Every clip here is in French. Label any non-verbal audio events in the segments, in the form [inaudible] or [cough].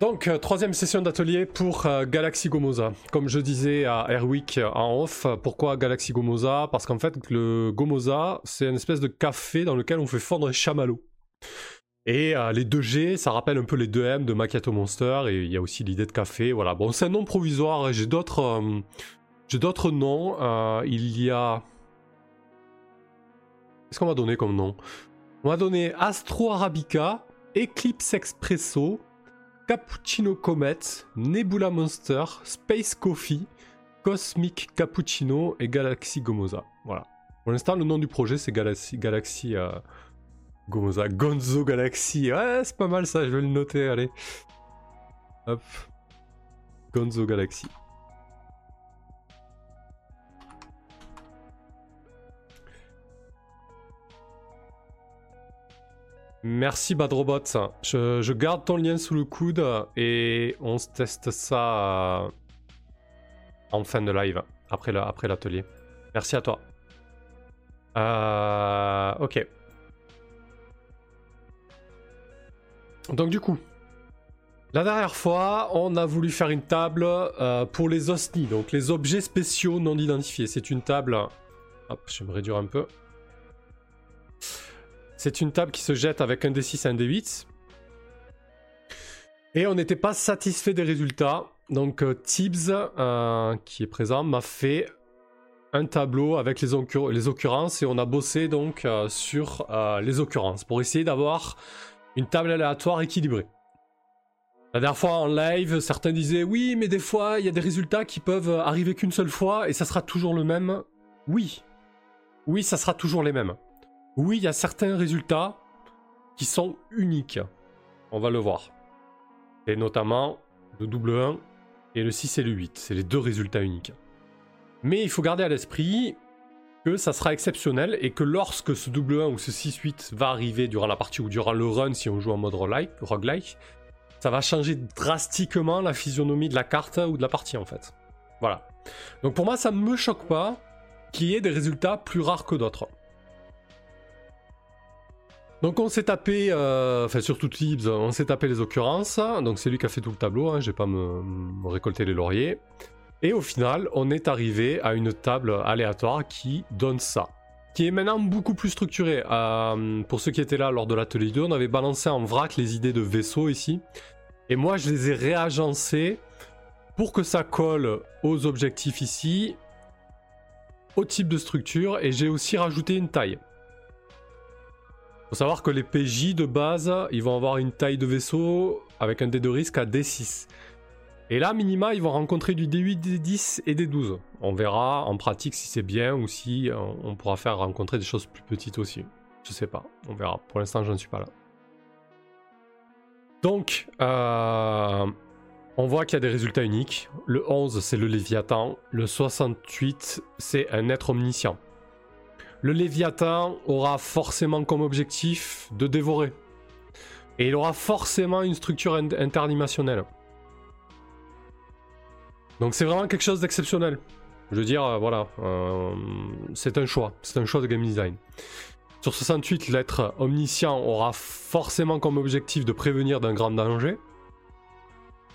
Donc, euh, troisième session d'atelier pour euh, Galaxy Gomoza. Comme je disais à Airwick en off, pourquoi Galaxy Gomoza? Parce qu'en fait, le Gomoza, c'est une espèce de café dans lequel on fait fondre un chamallow. Et euh, les 2G, ça rappelle un peu les 2M de Macchiato Monster, et il y a aussi l'idée de café. Voilà, bon, c'est un nom provisoire, j'ai d'autres, j'ai d'autres noms. il y a. Qu'est-ce qu'on m'a donné comme nom? On m'a donné Astro Arabica, Eclipse Expresso, Cappuccino Comet, Nebula Monster, Space Coffee, Cosmic Cappuccino et Galaxy Gomoza. Voilà. Pour l'instant, le nom du projet, c'est Galaxy, Galaxy euh, Gomoza. Gonzo Galaxy. Ouais, c'est pas mal ça, je vais le noter, allez. Hop. Gonzo Galaxy. Merci Badrobot. Je, garde ton lien sous le coude et on se teste ça euh, en fin de live, après l'atelier. Merci à toi. Euh, ok. Donc du coup, la dernière fois, on a voulu faire une table euh, pour les OSNI, donc les objets spéciaux non identifiés. C'est une table... Hop, me réduire un peu. C'est une table qui se jette avec un D6 et un D8. Et on n'était pas satisfait des résultats. Donc euh, Tibbs, euh, qui est présent, m'a fait un tableau avec les, occurrences et on a bossé donc euh, sur les occurrences pour essayer d'avoir une table aléatoire équilibrée. La dernière fois en live, certains disaient oui, mais des fois il y a des résultats qui peuvent arriver qu'une seule fois et ça sera toujours le même. Oui, oui, ça sera toujours les mêmes. Oui, il y a certains résultats qui sont uniques. On va le voir. Et notamment le double 1 et le 6 et le 8. C'est les deux résultats uniques. Mais il faut garder à l'esprit que ça sera exceptionnel et que lorsque ce double 1 ou ce 6-8 va arriver durant la partie ou durant le run si on joue en mode roguelike, ça va changer drastiquement la physionomie de la carte ou de la partie en fait. Voilà. Donc pour moi ça ne me choque pas qu'il y ait des résultats plus rares que d'autres. Donc on s'est tapé, euh, enfin surtout Tibbs, on s'est tapé les occurrences. Donc c'est lui qui a fait tout le tableau, hein, je vais pas me, récolter les lauriers. Et au final, on est arrivé à une table aléatoire qui donne ça. Qui est maintenant beaucoup plus structurée. Euh, pour ceux qui étaient là lors de l'atelier 2, on avait balancé en vrac les idées de vaisseau ici. Et moi, je les ai réagencées pour que ça colle aux objectifs ici, au type de structure, et j'ai aussi rajouté une taille faut savoir que les PJ de base, ils vont avoir une taille de vaisseau avec un dé de risque à D6. Et là, minima, ils vont rencontrer du D8, D10 et D12. On verra en pratique si c'est bien ou si euh, on pourra faire rencontrer des choses plus petites aussi. Je sais pas, on verra. Pour l'instant, je ne suis pas là. Donc, euh, on voit qu'il y a des résultats uniques. Le 11, c'est le Léviathan. Le 68, c'est un être omniscient. Le Léviathan aura forcément comme objectif de dévorer. Et il aura forcément une structure interdimensionnelle. Donc c'est vraiment quelque chose d'exceptionnel. Je veux dire, euh, voilà, euh, c'est un choix, c'est un choix de game design. Sur 68, l'être omniscient aura forcément comme objectif de prévenir d'un grand danger.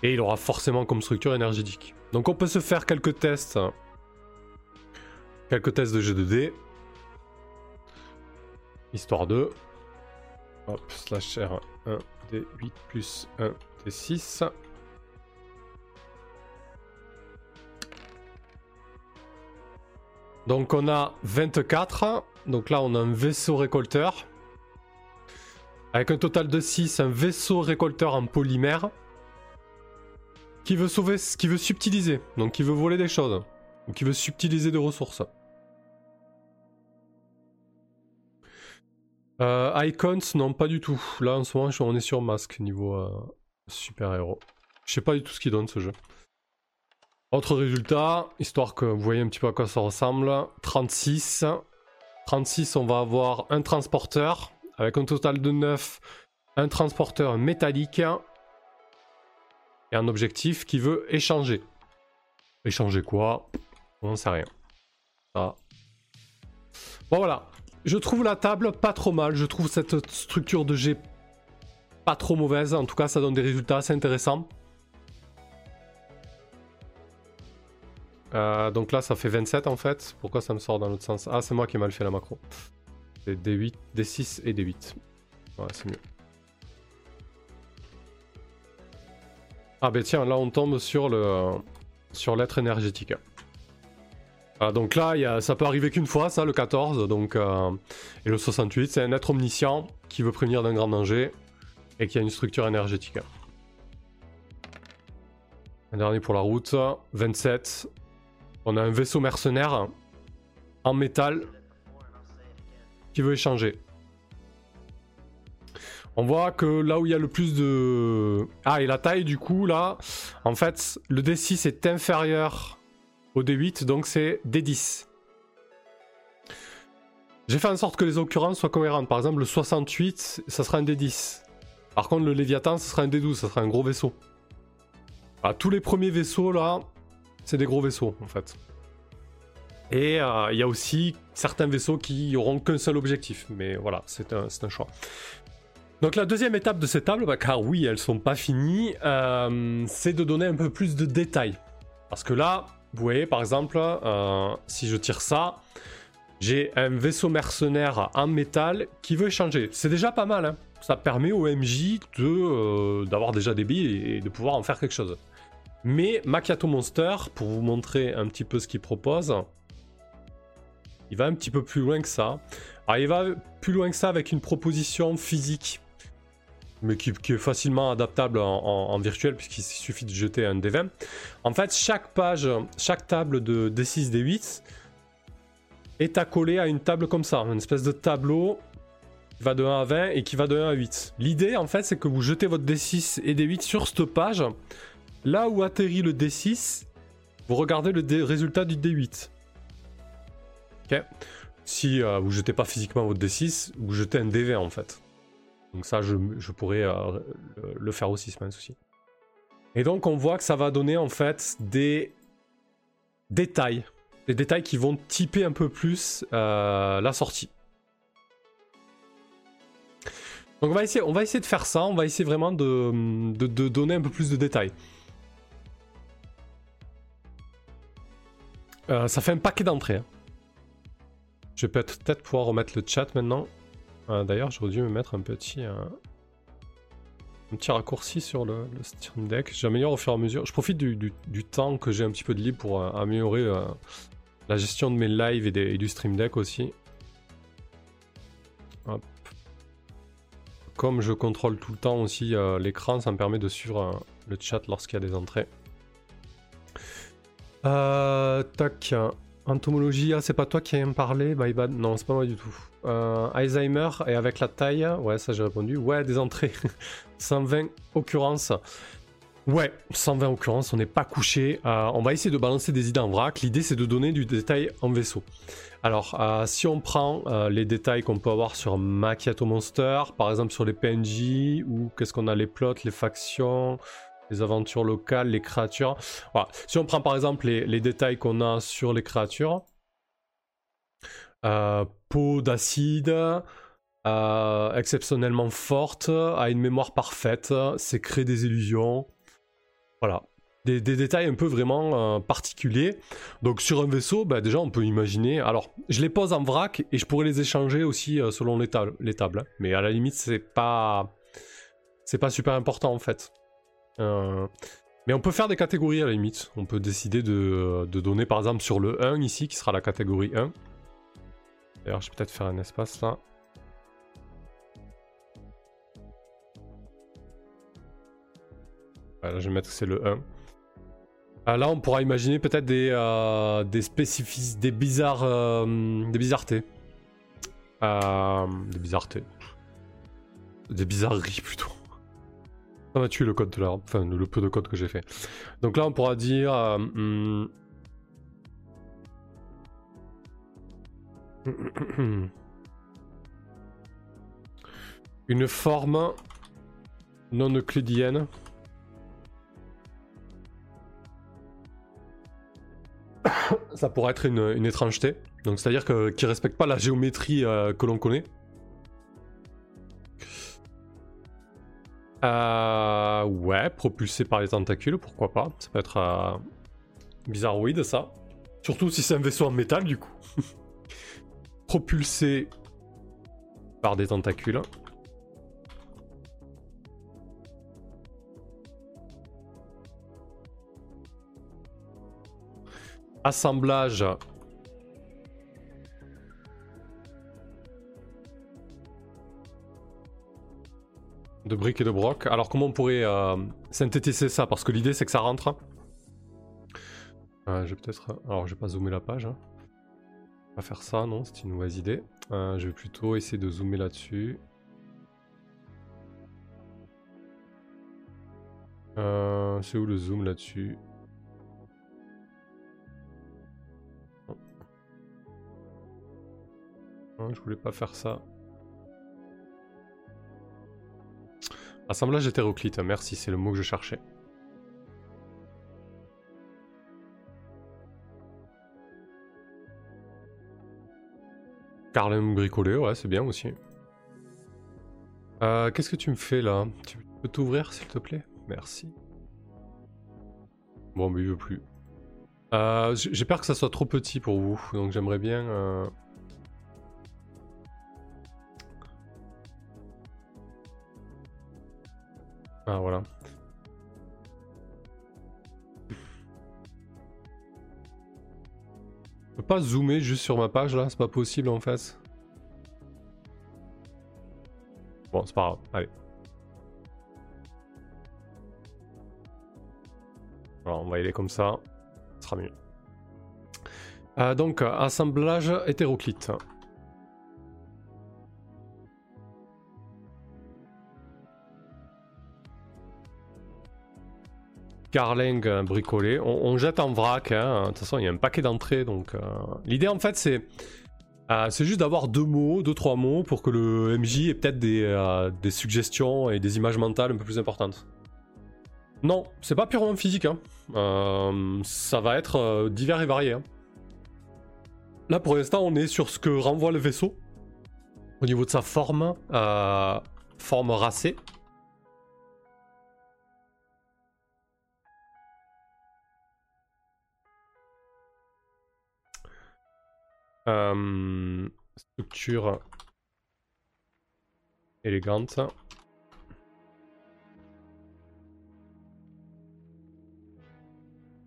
Et il aura forcément comme structure énergétique. Donc on peut se faire quelques tests. Quelques tests de G2D. Histoire de... Hop, slash R, 1, D8 plus 1, D6. Donc on a 24. Donc là on a un vaisseau récolteur. Avec un total de 6, un vaisseau récolteur en polymère. Qui veut sauver, qui veut subtiliser. Donc qui veut voler des choses. Ou qui veut subtiliser des ressources. Euh, icons, non, pas du tout. Là, en ce moment, on est sur masque niveau euh, super-héros. Je sais pas du tout ce qu'il donne ce jeu. Autre résultat, histoire que vous voyez un petit peu à quoi ça ressemble. 36. 36, on va avoir un transporteur avec un total de 9. Un transporteur métallique et un objectif qui veut échanger. Échanger quoi? On n'en sait rien. Bon voilà, je trouve la table pas trop mal. Je trouve cette structure de G pas trop mauvaise. En tout cas, ça donne des résultats assez intéressants. Euh, donc là, ça fait 27 en fait. Pourquoi ça me sort dans l'autre sens? Ah, c'est moi qui ai mal fait la macro. C'est D8, D6 et D8. Ouais, c'est mieux. Ah ben tiens, là on tombe sur sur l'être énergétique. Ah, donc là, ça peut arriver qu'une fois, ça, le 14. Donc, euh, et le 68, c'est un être omniscient qui veut prévenir d'un grand danger et qui a une structure énergétique. Un dernier pour la route, 27. On a un vaisseau mercenaire en métal qui veut échanger. On voit que là où il y a le plus de... Ah, et la taille du coup, là, en fait, le D6 est inférieur au D8, donc c'est D10. J'ai fait en sorte que les occurrences soient cohérentes. Par exemple, le 68, ça sera un D10. Par contre, le Léviathan, ça sera un D12, ça sera un gros vaisseau. tous les premiers vaisseaux, là, c'est des gros vaisseaux, en fait. Et euh, il y a aussi certains vaisseaux qui auront qu'un seul objectif. Mais voilà, c'est un, choix. Donc la deuxième étape de cette table, bah, car oui, elles sont pas finies, euh, c'est de donner un peu plus de détails. Parce que là, vous voyez, par exemple, euh, si je tire ça, j'ai un vaisseau mercenaire en métal qui veut échanger. C'est déjà pas mal, hein. ça permet au MJ de, d'avoir déjà des billes et de pouvoir en faire quelque chose. Mais Macchiato Monster, pour vous montrer un petit peu ce qu'il propose, il va un petit peu plus loin que ça. Alors il va plus loin que ça avec une proposition physique mais qui, est facilement adaptable en, virtuel puisqu'il suffit de jeter un D20. En fait, chaque page, chaque table de D6, D8 est accolée à une table comme ça, une espèce de tableau qui va de 1 à 20 et qui va de 1 à 8. L'idée, en fait, c'est que vous jetez votre D6 et D8 sur cette page. Là où atterrit le D6, vous regardez le résultat du D8. Ok? Si euh, vous jetez pas physiquement votre D6, vous jetez un D20 en fait. Donc ça, je, pourrais euh, le faire aussi, c'est pas un souci. Et donc on voit que ça va donner en fait des détails. Des détails qui vont typer un peu plus euh, la sortie. Donc on va, essayer, on va essayer de faire ça, on va essayer vraiment de, donner un peu plus de détails. Euh, ça fait un paquet d'entrées. Hein. Je vais peut-être pouvoir remettre le chat maintenant. Euh, d'ailleurs, j'aurais dû me mettre un petit, euh, un petit raccourci sur le, Stream Deck. J'améliore au fur et à mesure. Je profite du, temps que j'ai un petit peu de libre pour euh, améliorer la gestion de mes lives et, du Stream Deck aussi. Comme je contrôle tout le temps aussi l'écran, ça me permet de suivre le chat lorsqu'il y a des entrées. tac. Entomologie, ah, c'est pas toi qui as me parlé My bad. Non, c'est pas moi du tout. Euh, Alzheimer et avec la taille, ouais, ça j'ai répondu. Ouais, des entrées. [laughs] 120 occurrences. Ouais, 120 occurrences, on n'est pas couché. Euh, on va essayer de balancer des idées en vrac. L'idée c'est de donner du détail en vaisseau. Alors, euh, si on prend les détails qu'on peut avoir sur Macchiato Monster, par exemple sur les PNJ, ou qu'est-ce qu'on a, les plots, les factions, les aventures locales, les créatures. Si on prend par exemple les détails qu'on a sur les créatures, euh, peau d'acide, euh, exceptionnellement forte, a une mémoire parfaite, c'est créer des illusions. Voilà. Des, détails un peu vraiment euh, particuliers. Donc sur un vaisseau, bah, déjà on peut imaginer. Alors, je les pose en vrac et je pourrais les échanger aussi selon les, les tables. Hein. Mais à la limite, c'est pas. C'est pas super important en fait. Mais on peut faire des catégories à la limite. On peut décider de, de, donner par exemple sur le 1 ici, qui sera la catégorie 1. D'ailleurs, je vais peut-être faire un espace là. Voilà, je vais mettre que c'est le 1. Ah, là, on pourra imaginer peut-être des, euh, des spécifiques, des bizarres, euh, des bizarretés. Euh, des bizarretés. Des bizarreries plutôt. Ça m'a tué le code de là, enfin le peu de code que j'ai fait. Donc là, on pourra dire. Hmm, [coughs] Une forme non euclidienne. [coughs] Ça pourrait être une, étrangeté. Donc c'est-à-dire qu'il ne respecte pas la géométrie euh, que l'on connaît. Euh, ouais, propulsé par les tentacules, pourquoi pas. Ça peut être euh, bizarroïde ça. Surtout si c'est un vaisseau en métal du coup. [laughs] propulsé par des tentacules. Assemblage de briques et de broc. Alors comment on pourrait euh, synthétiser ça? Parce que l'idée c'est que ça rentre. Euh, je vais peut-être... Alors je vais pas zoomer la page. Hein. Va faire ça, non? C'est une mauvaise idée. Euh, je vais plutôt essayer de zoomer là-dessus. c'est où le zoom là-dessus? Je voulais pas faire ça. Assemblage hétéroclite, merci, c'est le mot que je cherchais. Carlem bricolé, ouais, c'est bien aussi. Euh, Qu'est-ce que tu me fais là? Tu peux t'ouvrir s'il te plaît? Merci. Bon, mais il veut plus. J'ai peur que ça soit trop petit pour vous, donc j'aimerais bien... Euh... Ah voilà. Je peux pas zoomer juste sur ma page là, c'est pas possible en fait. Bon, c'est pas grave, allez. Voilà, on va y aller comme ça, ce sera mieux. Euh, donc, assemblage hétéroclite. Carling euh, bricolé. On, jette en vrac. Hein. De toute façon, il y a un paquet d'entrées. Donc, euh, l'idée en fait, c'est euh, c'est juste d'avoir deux mots, deux trois mots pour que le MJ ait peut-être des, des, suggestions et des images mentales un peu plus importantes. Non, c'est pas purement physique. Hein. ça va être divers et varié. Hein. Là, pour l'instant, on est sur ce que renvoie le vaisseau au niveau de sa forme, forme racée. Euh, structure élégante.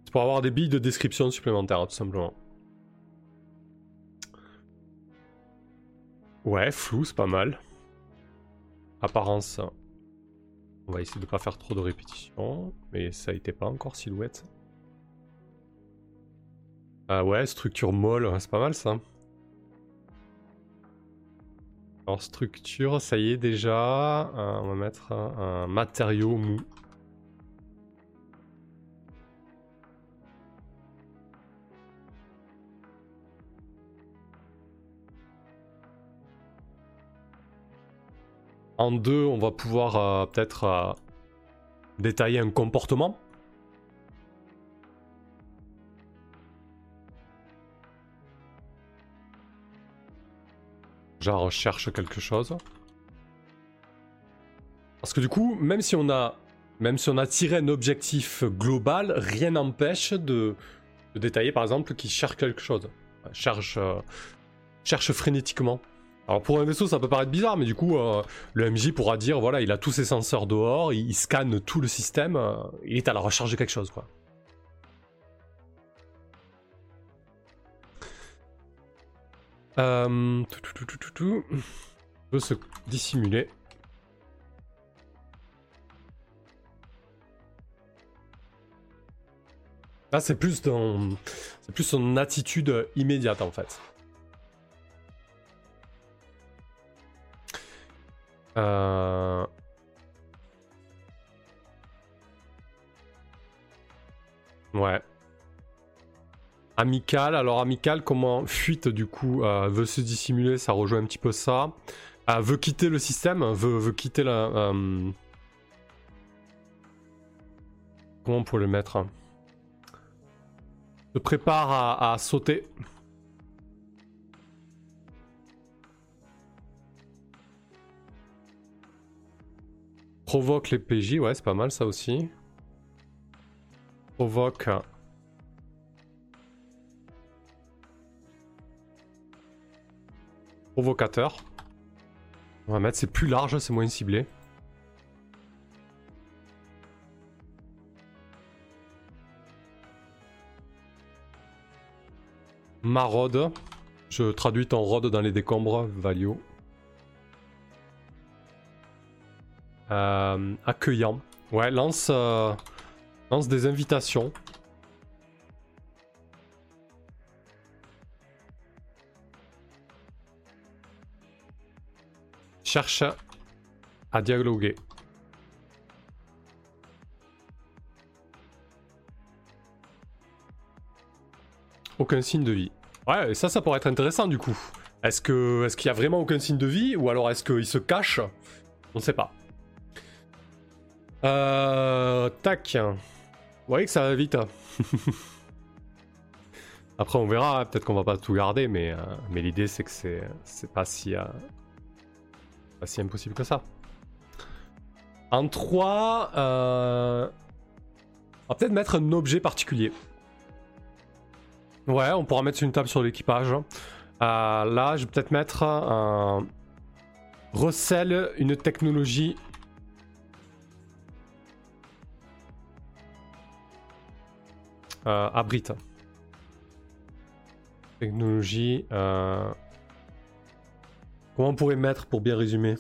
C'est pour avoir des billes de description supplémentaires, tout simplement. Ouais, flou, c'est pas mal. Apparence. On va essayer de pas faire trop de répétitions. Mais ça été pas encore silhouette. Ah ouais, structure molle, c'est pas mal ça. Alors structure, ça y est déjà. Euh, on va mettre un, matériau mou. En deux, on va pouvoir euh, peut-être euh, détailler un comportement. Genre, cherche quelque chose. Parce que du coup, même si on a, même si on a tiré un objectif global, rien n'empêche de, détailler, par exemple, qu'il cherche quelque chose. Cherche, euh, cherche frénétiquement. Alors pour un vaisseau, ça peut paraître bizarre, mais du coup, euh, le MJ pourra dire, voilà, il a tous ses senseurs dehors, il, scanne tout le système, euh, il est à la recherche de quelque chose, quoi. Euh, tout, tout, tout, tout, peut se dissimuler. Là, c'est plus dans, c'est plus son attitude immédiate en fait. Euh... Ouais. Amical, alors amical, comment fuite du coup euh, veut se dissimuler, ça rejoint un petit peu ça. Euh, veut quitter le système, veut, quitter la. Euh, comment on pourrait le mettre Se prépare à sauter. Provoque les PJ, ouais, c'est pas mal ça aussi. Provoque. Provocateur. On va mettre, c'est plus large, c'est moins ciblé. Maraude. Je traduis ton rode dans les décombres, Valio. Euh, accueillant. Ouais, lance, euh, lance des invitations. Cherche à dialoguer. Aucun signe de vie. Ouais, ça, ça pourrait être intéressant du coup. Est-ce que, est-ce qu'il y a vraiment aucun signe de vie ou alors est-ce qu'il se cache? On ne sait pas. Euh, tac. Vous voyez que ça va vite. Hein. [laughs] Après, on verra. Peut-être qu'on va pas tout garder, mais, euh, mais l'idée c'est que c'est, c'est pas si, euh, pas si impossible que ça. En 3, euh, on va peut-être mettre un objet particulier. Ouais, on pourra mettre une table sur l'équipage. Euh, là, je vais peut-être mettre un recèle une technologie. Euh, abrite. Technologie. Comment on pourrait mettre pour bien résumer?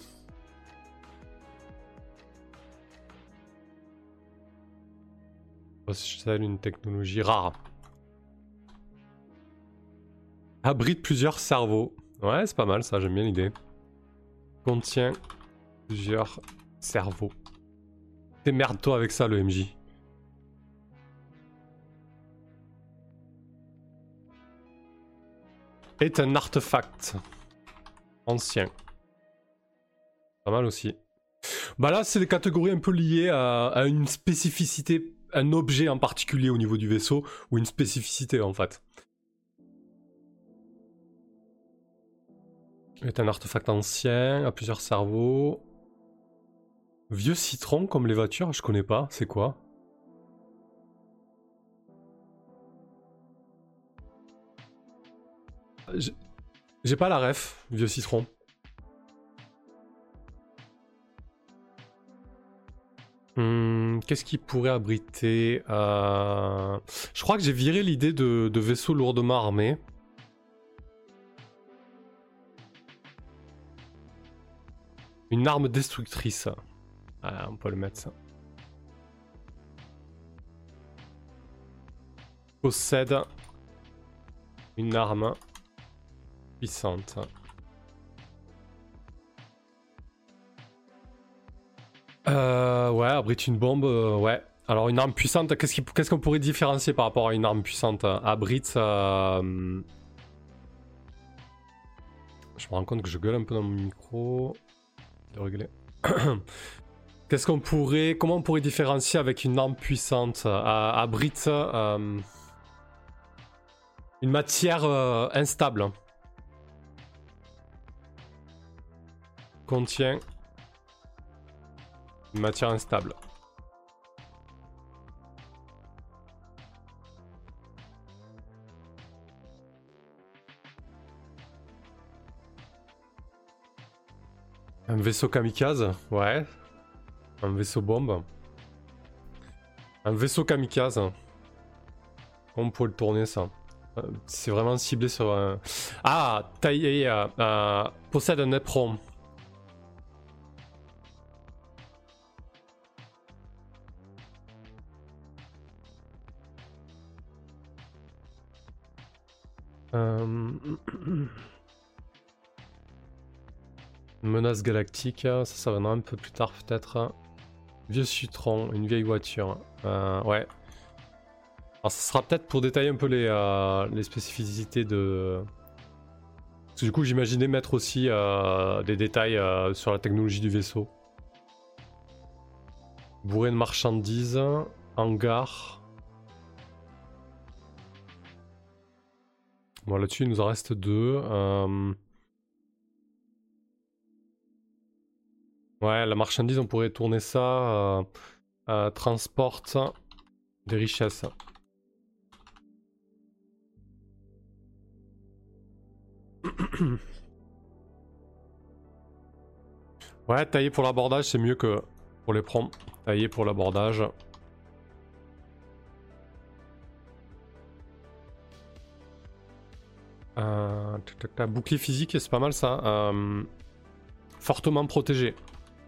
Recèle une technologie rare. Abrite plusieurs cerveaux. Ouais, c'est pas mal ça, j'aime bien l'idée. Contient plusieurs cerveaux. Démerde-toi avec ça, le MJ. Est un artefact. Ancien. Pas mal aussi. Bah là, c'est des catégories un peu liées à, une spécificité, un objet en particulier au niveau du vaisseau, ou une spécificité en fait. est un artefact ancien, à plusieurs cerveaux. Vieux citron comme les voitures, je connais pas, c'est quoi? J'ai pas la ref, vieux citron. Hmm, qu'est-ce qui pourrait abriter euh, Je crois que j'ai viré l'idée de, vaisseau lourdement armé. Une arme destructrice. Ah, on peut le mettre ça. Possède une arme puissante. Euh, ouais, abrite une bombe, euh, ouais. Alors une arme puissante, qu'est-ce qu'on pourrait différencier par rapport à une arme puissante? Abrite... Euh, je me rends compte que je gueule un peu dans mon micro de [coughs] Qu'est-ce qu'on pourrait. Comment on pourrait différencier avec une arme puissante? À, Brit euh, Une matière instable. Contient. Une matière instable. Un vaisseau kamikaze, ouais. Un vaisseau bombe. Un vaisseau kamikaze. On peut le tourner ça? Euh, C'est vraiment ciblé sur un... Ah Taillé euh, euh, possède un éperon. Euh... [clears throat] Menace galactique, ça, ça viendra un peu plus tard peut-être. Vieux citron, une vieille voiture. Euh, ouais. Alors ça sera peut-être pour détailler un peu les, euh, les spécificités de... Parce que du coup j'imaginais mettre aussi des détails sur la technologie du vaisseau. Bourré de marchandises, hangar. Bon là-dessus il nous en reste deux. Ouais, la marchandise, on pourrait tourner ça. Euh, euh, transporte des richesses. [coughs] ouais, tailler pour l'abordage, c'est mieux que pour les prompts. Tailler pour l'abordage. Bouclier physique, c'est pas mal ça. Euh, fortement protégé.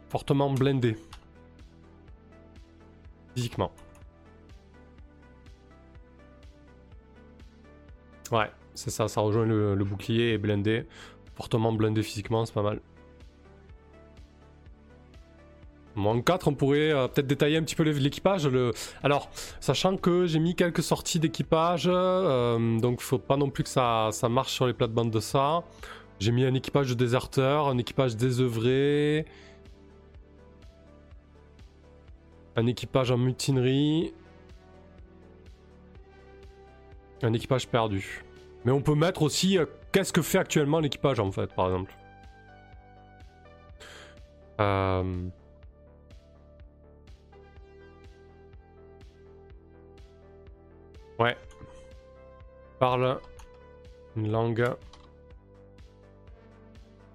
Fortement blindé. Physiquement. Ouais, c'est ça, ça rejoint le, bouclier et blindé. Fortement blindé physiquement, c'est pas mal. En 4, on pourrait euh, peut-être détailler un petit peu l'équipage. Alors, sachant que j'ai mis quelques sorties d'équipage, euh, donc il faut pas non plus que ça, ça marche sur les plates-bandes de ça. J'ai mis un équipage de déserteurs, un équipage désœuvré, un équipage en mutinerie, un équipage perdu. Mais on peut mettre aussi euh, qu'est-ce que fait actuellement l'équipage en fait, par exemple. Euh... Ouais. Parle une langue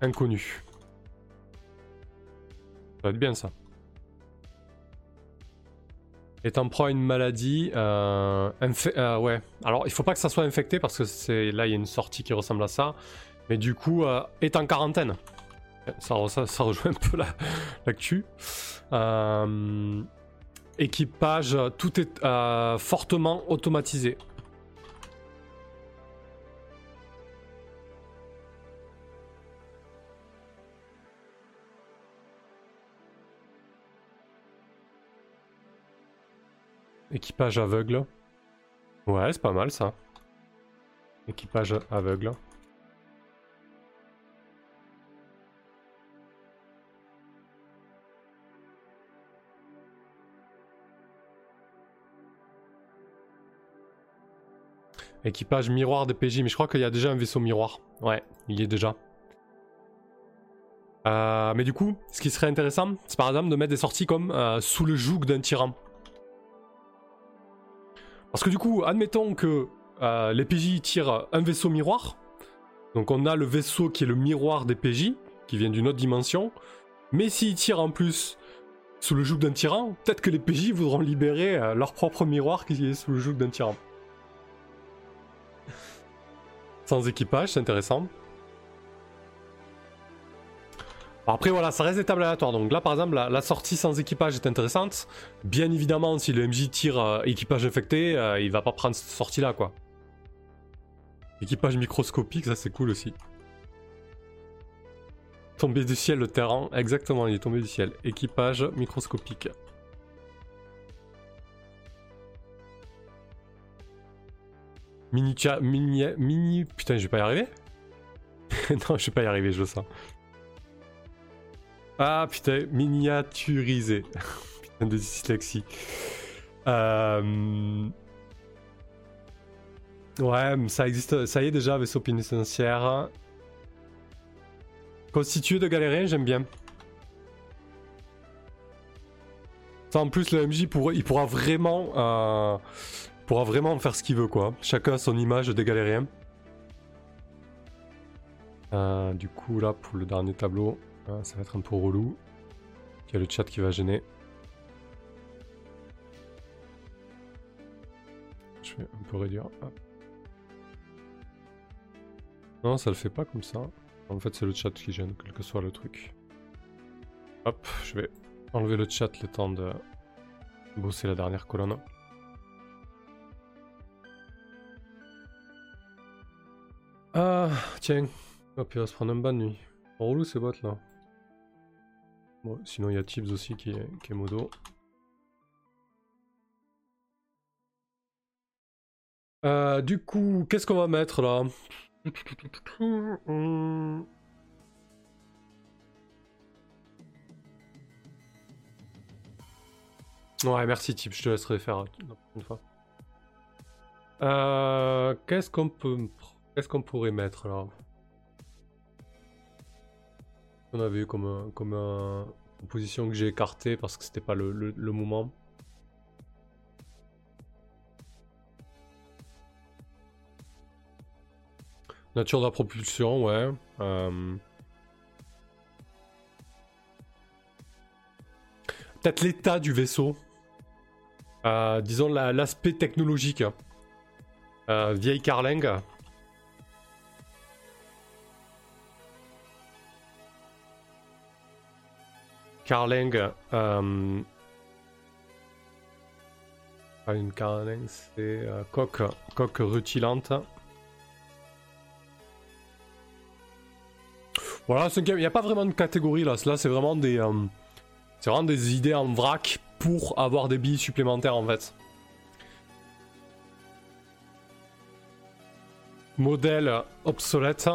inconnue. Ça va être bien ça. Étant proie à une maladie, euh, euh, ouais. Alors il faut pas que ça soit infecté parce que c'est là il y a une sortie qui ressemble à ça. Mais du coup, euh, est en quarantaine. Ça, rejoint un peu l'actu. Euh, Équipage, tout est euh, fortement automatisé. Équipage aveugle. Ouais, c'est pas mal ça. Équipage aveugle. Équipage miroir de PJ, mais je crois qu'il y a déjà un vaisseau miroir. Ouais, il y est déjà. Euh, mais du coup, ce qui serait intéressant, c'est par exemple de mettre des sorties comme euh, sous le joug d'un tyran. Parce que du coup, admettons que euh, les PJ tirent un vaisseau miroir. Donc on a le vaisseau qui est le miroir des PJ, qui vient d'une autre dimension. Mais s'ils tirent en plus sous le joug d'un tyran, peut-être que les PJ voudront libérer leur propre miroir qui est sous le joug d'un tyran. Sans équipage, c'est intéressant. après voilà, ça reste des tables aléatoires. Donc là par exemple, la, sortie sans équipage est intéressante. Bien évidemment, si le MJ tire euh, équipage infecté, euh, il va pas prendre cette sortie là quoi. Équipage microscopique, ça c'est cool aussi. Tombé du ciel le terrain, exactement, il est tombé du ciel. Équipage microscopique. Mini, mini, mini... Putain, je vais pas y arriver [laughs] Non, je vais pas y arriver, je le sens. Ah, putain, miniaturisé. [laughs] putain de dyslexie. Euh... Ouais, ça existe, ça y est déjà, vaisseau pénitentiaire. Constitué de galériens, j'aime bien. Ça, en plus, le MJ, il pourra vraiment... Euh pourra vraiment faire ce qu'il veut quoi. Chacun son image des galériens. Euh, du coup là pour le dernier tableau, euh, ça va être un peu relou. Il y a le chat qui va gêner. Je vais un peu réduire. Non, ça le fait pas comme ça. En fait, c'est le chat qui gêne, quel que soit le truc. Hop, je vais enlever le chat le temps de bosser la dernière colonne. Ah, tiens. Hop, il va se prendre un ban, lui. Relou ces bots là? Bon, sinon il y a Tibbs aussi qui est, qui est modo. Euh, du coup, qu'est-ce qu'on va mettre là? Ouais, merci Tibbs, je te laisserai faire une fois. Euh, qu'est-ce qu'on peut Qu'est-ce qu'on pourrait mettre alors On avait eu comme un, comme un proposition que j'ai écartée parce que c'était pas le, le, moment. Nature de la propulsion, ouais. Euh, peut-être l'état du vaisseau. Euh, disons l'aspect technologique. Euh, vieille carlingue. Carling. Euh... Pas une carling, c'est euh, coque, coque rutilante. Voilà, il n'y a pas vraiment de catégorie là. Là, c'est vraiment des, euh, c'est vraiment des idées en vrac pour avoir des billes supplémentaires en fait. Modèle obsolète.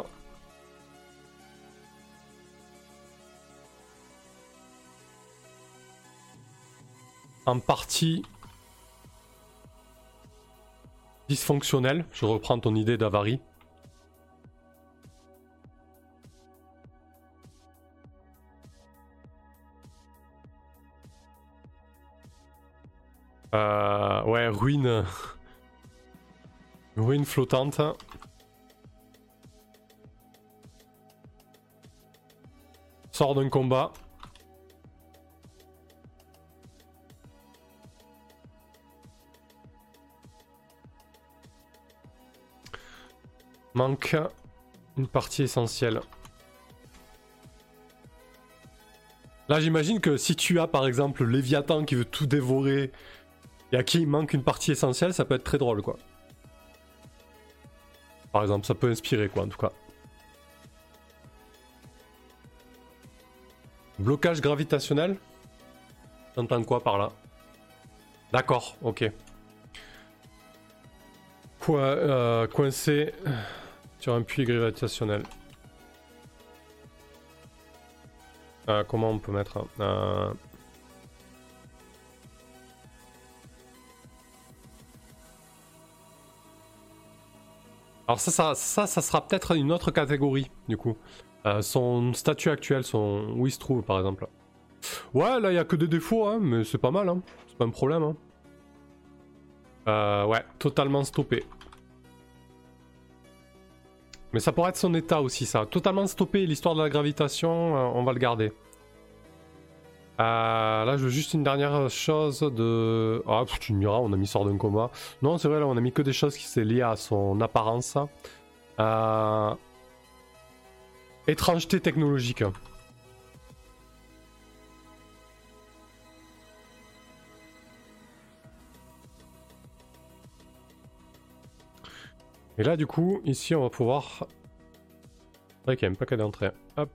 En partie dysfonctionnel. Je reprends ton idée d'avarie. Euh, ouais, ruine. [laughs] Ruine flottante. Sort d'un combat. Manque une partie essentielle. Là, j'imagine que si tu as par exemple Léviathan qui veut tout dévorer et à qui il manque une partie essentielle, ça peut être très drôle quoi. Par exemple, ça peut inspirer quoi en tout cas. Blocage gravitationnel? T'entends quoi par là? D'accord, ok. Quoi, euh, coincé sur un puits gravitationnel. Euh, comment on peut mettre. Alors ça, ça, ça, ça sera peut-être une autre catégorie, du coup. Euh, son statut actuel, son... où il se trouve, par exemple. Ouais, là, il n'y a que des défauts, hein, mais c'est pas mal. Hein. C'est pas un problème. Hein. Euh, ouais, totalement stoppé. Mais ça pourrait être son état aussi, ça. Totalement stoppé l'histoire de la gravitation, euh, on va le garder. Euh, là, je veux juste une dernière chose de... Ah, tu me diras, on a mis sort d'un coma. Non, c'est vrai, là, on a mis que des choses qui sont liées à son apparence. Euh... Étrangeté technologique. Et là, du coup, ici, on va pouvoir... A un paquet d'entrées. Hop.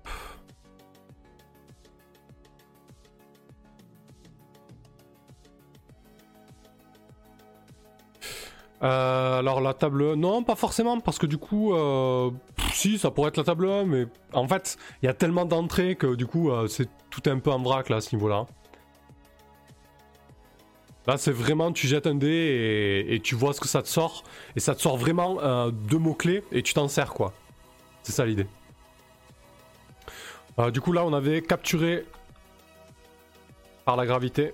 Euh, alors la table non pas forcément parce que du coup euh, si ça pourrait être la table 1 mais en fait il y a tellement d'entrées que du coup euh, c'est tout un peu en vrac là à ce niveau là. Là, c'est vraiment, tu jettes un dé et, tu vois ce que ça te sort. Et ça te sort vraiment euh, deux mots-clés et tu t'en sers, quoi. C'est ça l'idée. Euh, du coup, là, on avait capturé par la gravité.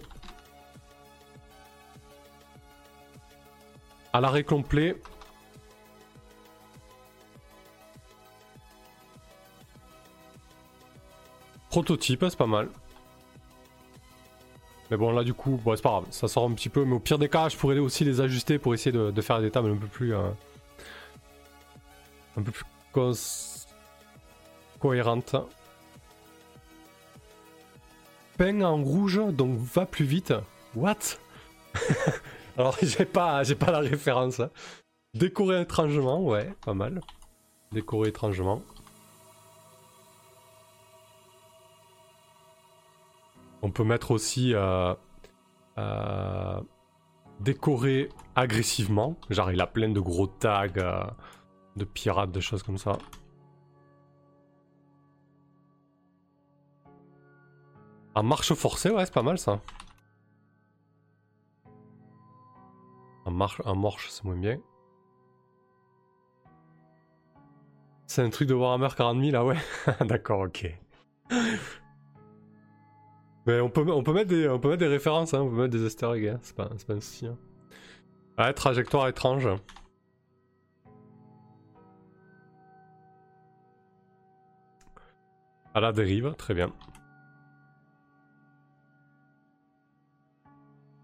À l'arrêt complet. Prototype, c'est pas mal. Mais bon, là, du coup, c'est pas grave, ça sort un petit peu. Mais au pire des cas, je pourrais aussi les ajuster pour essayer de, faire des tables un peu plus. Euh, un peu plus cohérentes. Peint en rouge, donc va plus vite. What? [laughs] Alors, j'ai pas, j'ai pas la référence. Décorer étrangement, ouais, pas mal. Décorer étrangement. On peut mettre aussi euh, euh, décorer agressivement. Genre il a plein de gros tags euh, de pirates, de choses comme ça. En marche forcée, ouais, c'est pas mal ça. En marche, en marche, c'est moins bien. C'est un truc de Warhammer 40 000, là, ouais. [laughs] D'accord, ok. Mais on peut, on peut, mettre, des, on peut mettre des références, hein, on peut mettre des easter eggs, hein. c'est pas, pas un souci. Hein. Ouais, trajectoire étrange. À la dérive, très bien.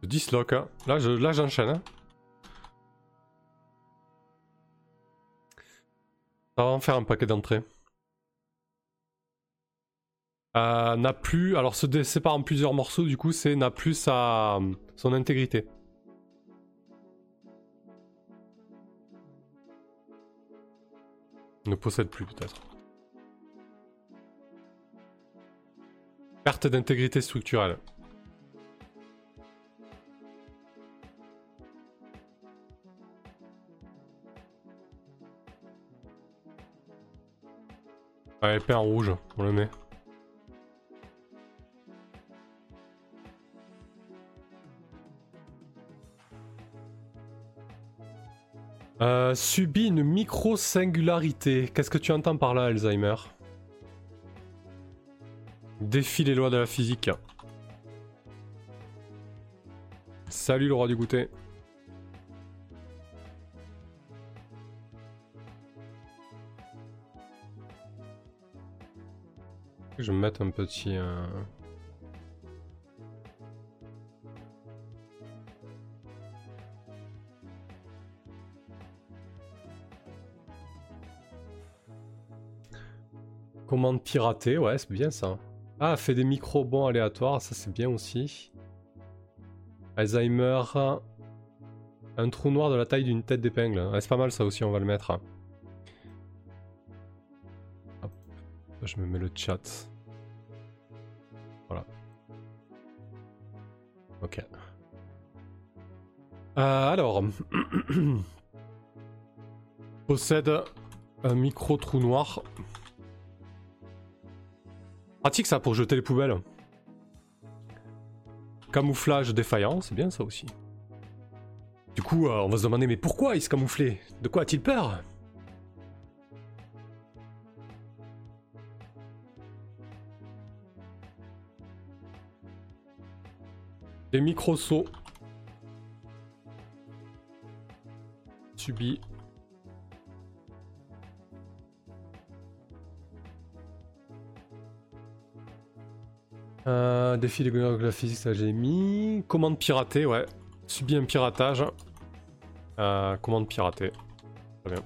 Je hein. là j'enchaîne. Là, j'enchaîne. hein. Ça va en faire un paquet d'entrées. Euh, n'a plus, alors se sépare en plusieurs morceaux, du coup, c'est n'a plus sa, son intégrité. Ne possède plus peut-être. Perte d'intégrité structurelle. Ouais, épée en rouge, on le met. Euh, subit une micro-singularité. Qu'est-ce que tu entends par là, Alzheimer? Défie les lois de la physique. Salut le roi du goûter. Je vais me mettre un petit... Euh, Commande piratée, ouais, c'est bien ça. Ah, fait des micro-bons aléatoires, ça c'est bien aussi. Alzheimer. Un trou noir de la taille d'une tête d'épingle. C'est pas mal ça aussi, on va le mettre. Hop. Je me mets le chat. Voilà. Ok. Euh, alors. [clears throat] Possède un micro trou noir. Pratique ça pour jeter les poubelles. Camouflage défaillant, c'est bien ça aussi. Du coup, euh, on va se demander mais pourquoi il se camouflait? De quoi a-t-il peur? Des micro-sauts. Subi Euh, défi de la physique, ça j'ai mis. Commande piratée, ouais. Subit un piratage. Euh, commande piratée. Très bien.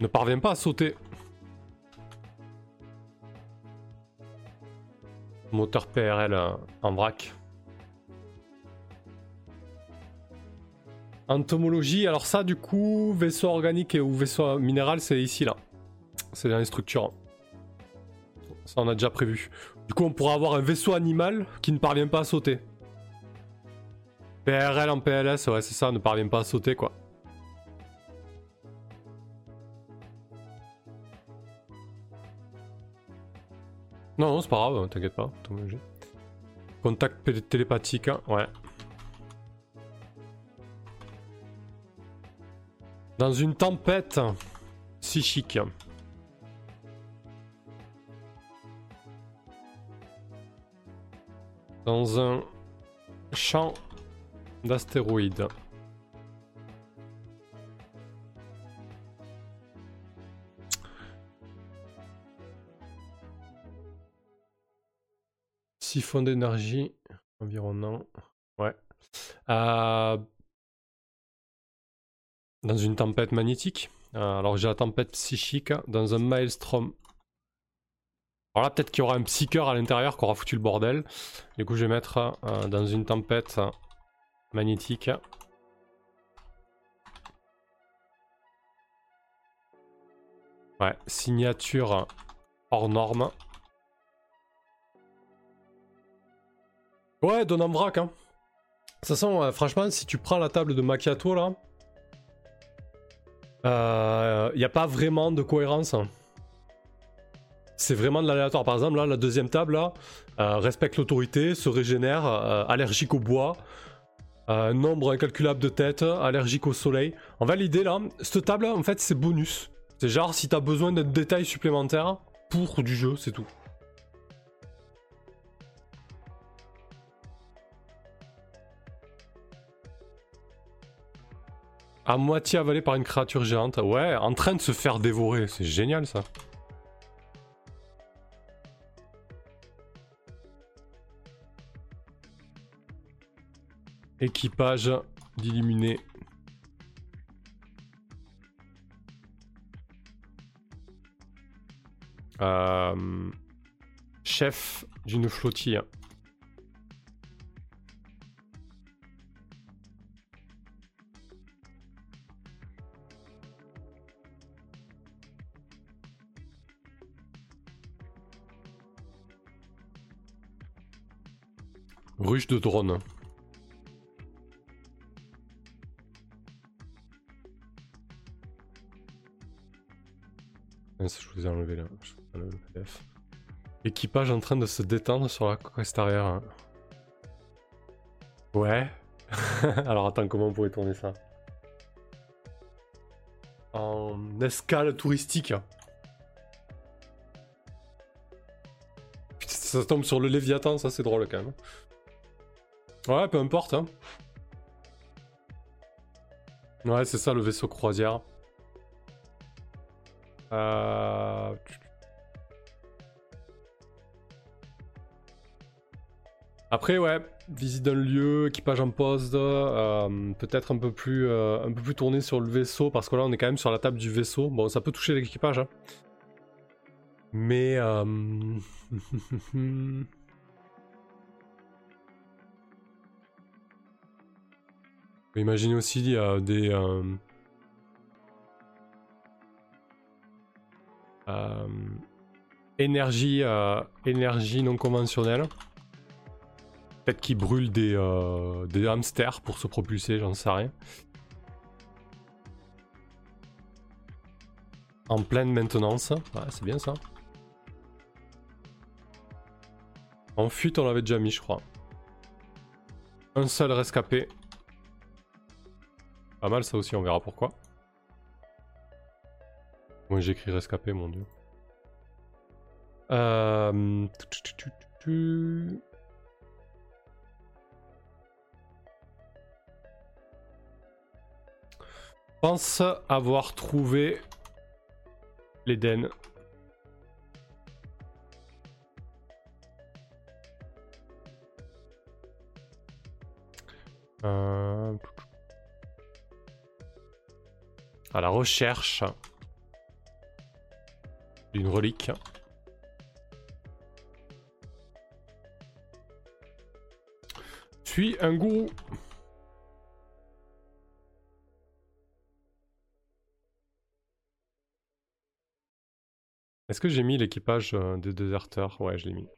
Ne parvient pas à sauter. Moteur PRL euh, en vrac. Entomologie, alors ça du coup, vaisseau organique ou vaisseau minéral, c'est ici là. C'est dans les structures. Ça, on a déjà prévu. Du coup, on pourra avoir un vaisseau animal qui ne parvient pas à sauter. PRL en PLS, ouais, c'est ça, ne parvient pas à sauter, quoi. Non, non c'est pas grave, t'inquiète pas. Contact télépathique, hein, ouais. Dans une tempête psychique. Dans un champ d'astéroïdes. Siphon d'énergie environnant. Ouais. Euh, dans une tempête magnétique. Euh, alors j'ai la tempête psychique dans un maelstrom alors là, peut-être qu'il y aura un psycheur à l'intérieur qui aura foutu le bordel. Du coup, je vais mettre euh, dans une tempête magnétique. Ouais, signature hors norme. Ouais, donne en vrac. Hein. De toute façon, franchement, si tu prends la table de Macchiato là, il euh, n'y a pas vraiment de cohérence. C'est vraiment de l'aléatoire. Par exemple, là, la deuxième table, là, euh, respecte l'autorité, se régénère, euh, allergique au bois, euh, nombre incalculable de têtes, allergique au soleil. En fait, l'idée, là, cette table, en fait, c'est bonus. C'est genre, si t'as besoin d'un détail supplémentaire, pour du jeu, c'est tout. À moitié avalé par une créature géante. Ouais, en train de se faire dévorer. C'est génial ça. Équipage d'illuminé. Euh, chef d'une flottille. Ruche de drone. Je vous ai enlevé là. Équipage en train de se détendre sur la coque extérieure. Hein. Ouais. [laughs] Alors attends, comment on pourrait tourner ça? En escale touristique. Putain, ça tombe sur le Léviathan, ça c'est drôle quand même. Ouais, peu importe. Hein. Ouais, c'est ça le vaisseau croisière. Euh... Après, ouais, visite d'un lieu, équipage en pause, euh, peut-être un peu plus euh, un peu plus tourné sur le vaisseau parce que là on est quand même sur la table du vaisseau. Bon, ça peut toucher l'équipage, hein. mais euh... [laughs] Imaginez aussi des énergie, énergie non conventionnelle. Peut-être qu'ils brûlent des, euh, des hamsters pour se propulser, j'en sais rien. En pleine maintenance. c'est bien ça. En fuite, on l'avait déjà mis, je crois. Un seul rescapé. Pas mal ça aussi, on verra pourquoi. Moi j'écris rescapé, mon dieu. Euh... pense avoir trouvé l'Eden. Euh, à la recherche d'une relique. Suis un gourou. Est-ce que j'ai mis l'équipage euh, des déserteurs Ouais, je l'ai mis.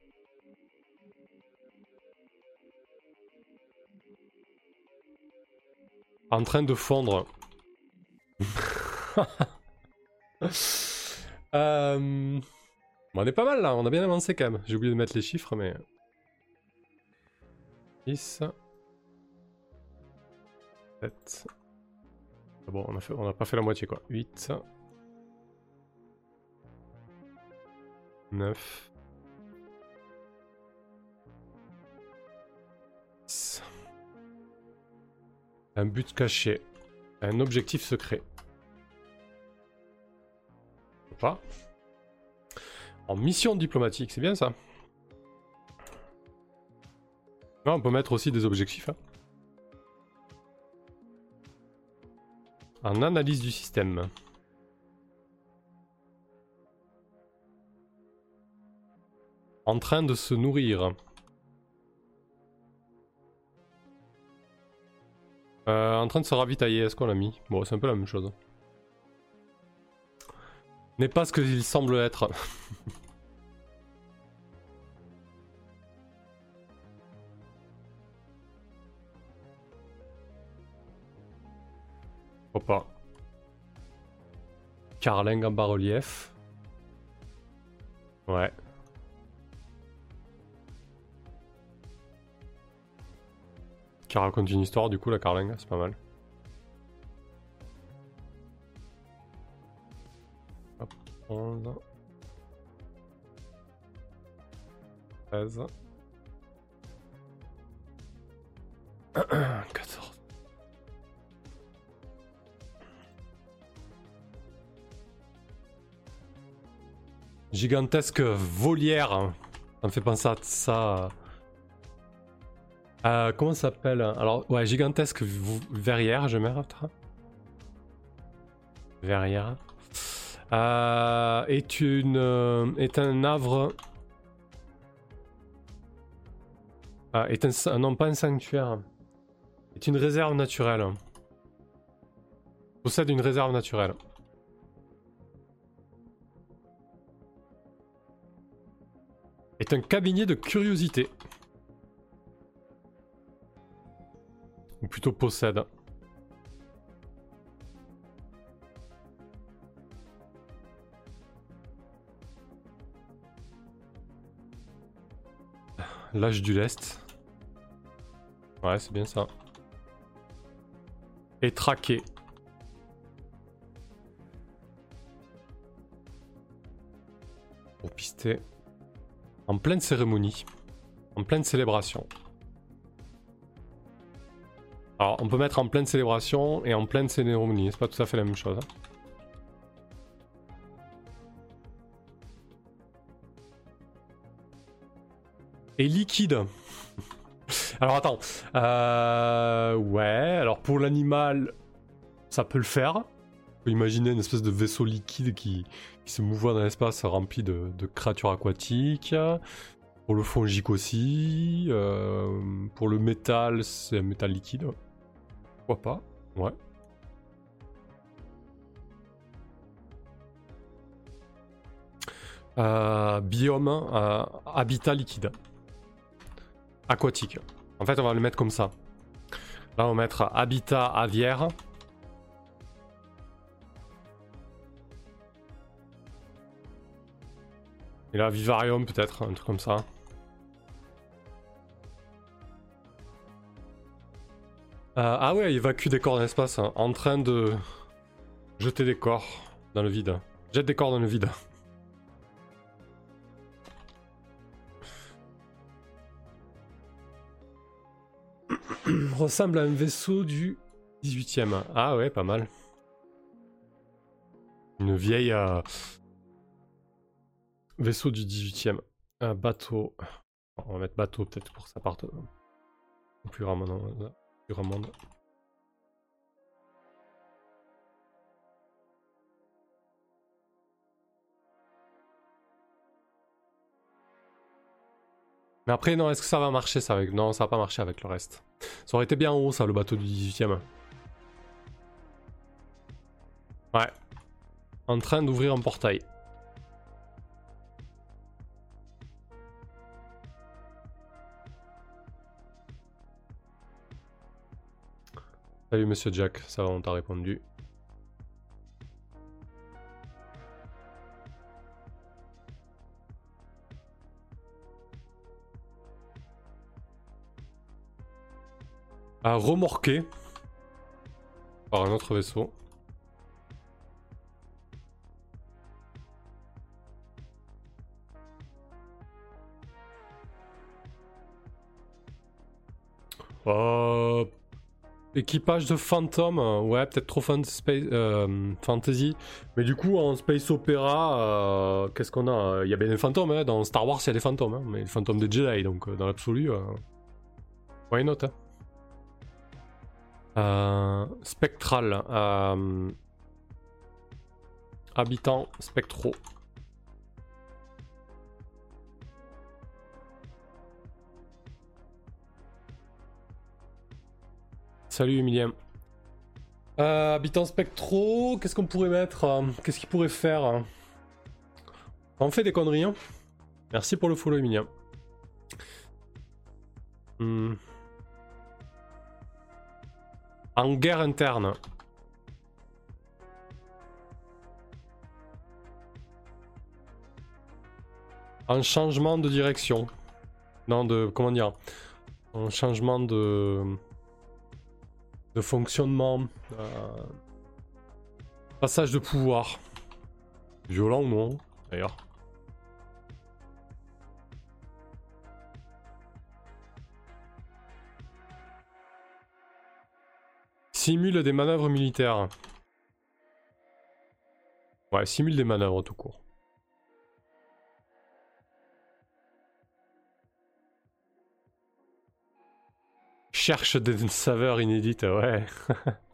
En train de fondre. [laughs] euh... on est pas mal là, on a bien avancé quand même. J'ai oublié de mettre les chiffres, mais... 10... 7... Bon, on a, fait... pas fait la moitié quoi. 8... 9. Un but caché. Un objectif secret. En mission diplomatique, c'est bien ça. on peut mettre aussi des objectifs. Hein. En analyse du système. En train de se nourrir. Euh, en train de se ravitailler, est-ce qu'on l'a mis? Bon, c'est un peu la même chose. N'est pas ce qu'il semble être. [laughs] Faut pas. Carling en bas-relief. Ouais. Qui raconte une histoire, du coup, la carlingue, c'est pas mal. 13. 14. [clears throat] Gigantesque volière. Ça me fait penser à ça. Euh, comment ça s'appelle? Alors, ouais, gigantesque verrière, je mets Verrière. Euh, est une euh, est un havre. Ah, est un non pas un sanctuaire. Est une réserve naturelle. Possède une réserve naturelle. Est un cabinet de curiosité. Ou plutôt possède L'âge du lest. Ouais, c'est bien ça. Et traqué. Pour pister. En pleine cérémonie. En pleine célébration. Alors, on peut mettre en pleine célébration et en pleine cérémonie. C'est pas tout à fait la même chose. Hein. Et liquide. Alors attends. Euh, ouais, alors pour l'animal, ça peut le faire. On peut imaginer une espèce de vaisseau liquide qui, se mouvoie dans l'espace rempli de, créatures aquatiques. Pour le fongique aussi. Euh, pour le métal, c'est un métal liquide. Pourquoi pas? Ouais. Euh, biome, habitat liquide aquatique. En fait, on va le mettre comme ça. Là, on va mettre habitat aviaire. Et là, vivarium peut-être, un truc comme ça. Euh, ah ouais, évacue des corps dans l'espace, hein. en train de jeter des corps dans le vide. Jette des corps dans le vide. Ressemble à un vaisseau du 18ème. Ah ouais, pas mal. Une vieille euh, vaisseau du 18ème. Un bateau. On va mettre bateau peut-être pour sa part. Plus grand Plus monde. Mais après, non, est-ce que ça va marcher ça avec... Non, ça va pas marcher avec le reste? Ça aurait été bien en haut, ça, le bateau du 18ème. Ouais. En train d'ouvrir un portail. Salut Monsieur Jack, ça va, on t'a répondu. À remorquer par un autre vaisseau. Euh, équipage de Phantom, ouais, peut-être trop euh, fantasy. Mais du coup, en space opéra, euh, qu'est-ce qu'on a Il y a bien des fantômes, hein. dans Star Wars, il y a des fantômes, hein, mais les fantômes des Jedi, donc dans l'absolu, why not hein. Euh, spectral. Euh, habitants spectraux. Salut Emilien. Euh, habitants spectraux, qu'est-ce qu'on pourrait mettre Qu'est-ce qu'il pourrait faire On fait des conneries. Hein Merci pour le follow Emilien. Hmm. En guerre interne. Un changement de direction. Non, de. Comment dire? Un changement de. De fonctionnement. Euh, passage de pouvoir. Violent ou non, d'ailleurs. Simule des manœuvres militaires. Ouais, simule des manœuvres tout court. Cherche des saveurs inédites, ouais. [laughs]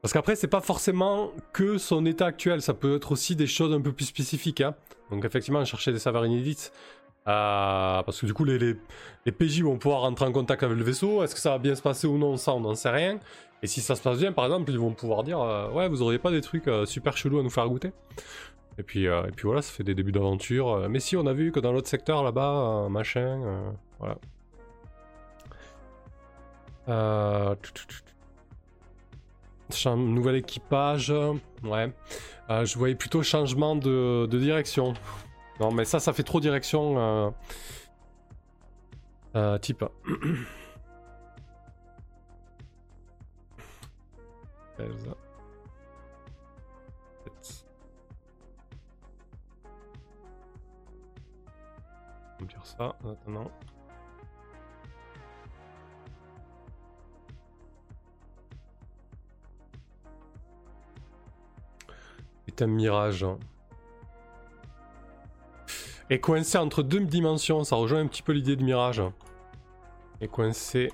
Parce qu'après, c'est pas forcément que son état actuel, ça peut être aussi des choses un peu plus spécifiques. Hein. Donc effectivement, chercher des saveurs inédites. Euh, parce que du coup, les, PJ vont pouvoir rentrer en contact avec le vaisseau. Est-ce que ça va bien se passer ou non Ça, on n'en sait rien. Et si ça se passe bien, par exemple, ils vont pouvoir dire euh, Ouais, vous auriez pas des trucs euh, super chelous à nous faire goûter et puis, et puis voilà, ça fait des débuts d'aventure. Mais si, on a vu que dans l'autre secteur là-bas, machin, voilà. nouvel équipage, ouais. je voyais plutôt changement de, de direction. Non, mais ça, ça fait trop direction. Euh... Euh, type. [clears throat] On ça. C'est un mirage. Hein. Et coincé entre deux dimensions, ça rejoint un petit peu l'idée de mirage. Et coincé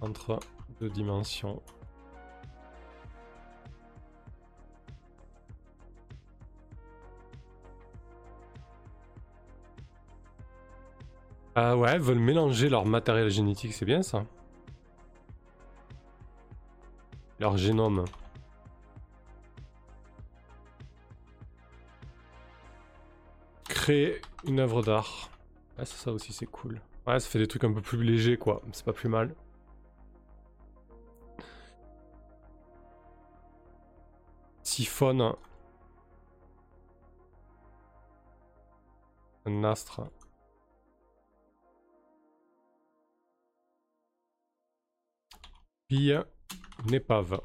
entre deux dimensions. Ah ouais, veulent mélanger leur matériel génétique, c'est bien ça. Leur génome. Une œuvre d'art. Ça aussi, c'est cool. Ça fait des trucs un peu plus légers, quoi. C'est pas plus mal. Siphonne. Un astre. Pille. Une épave.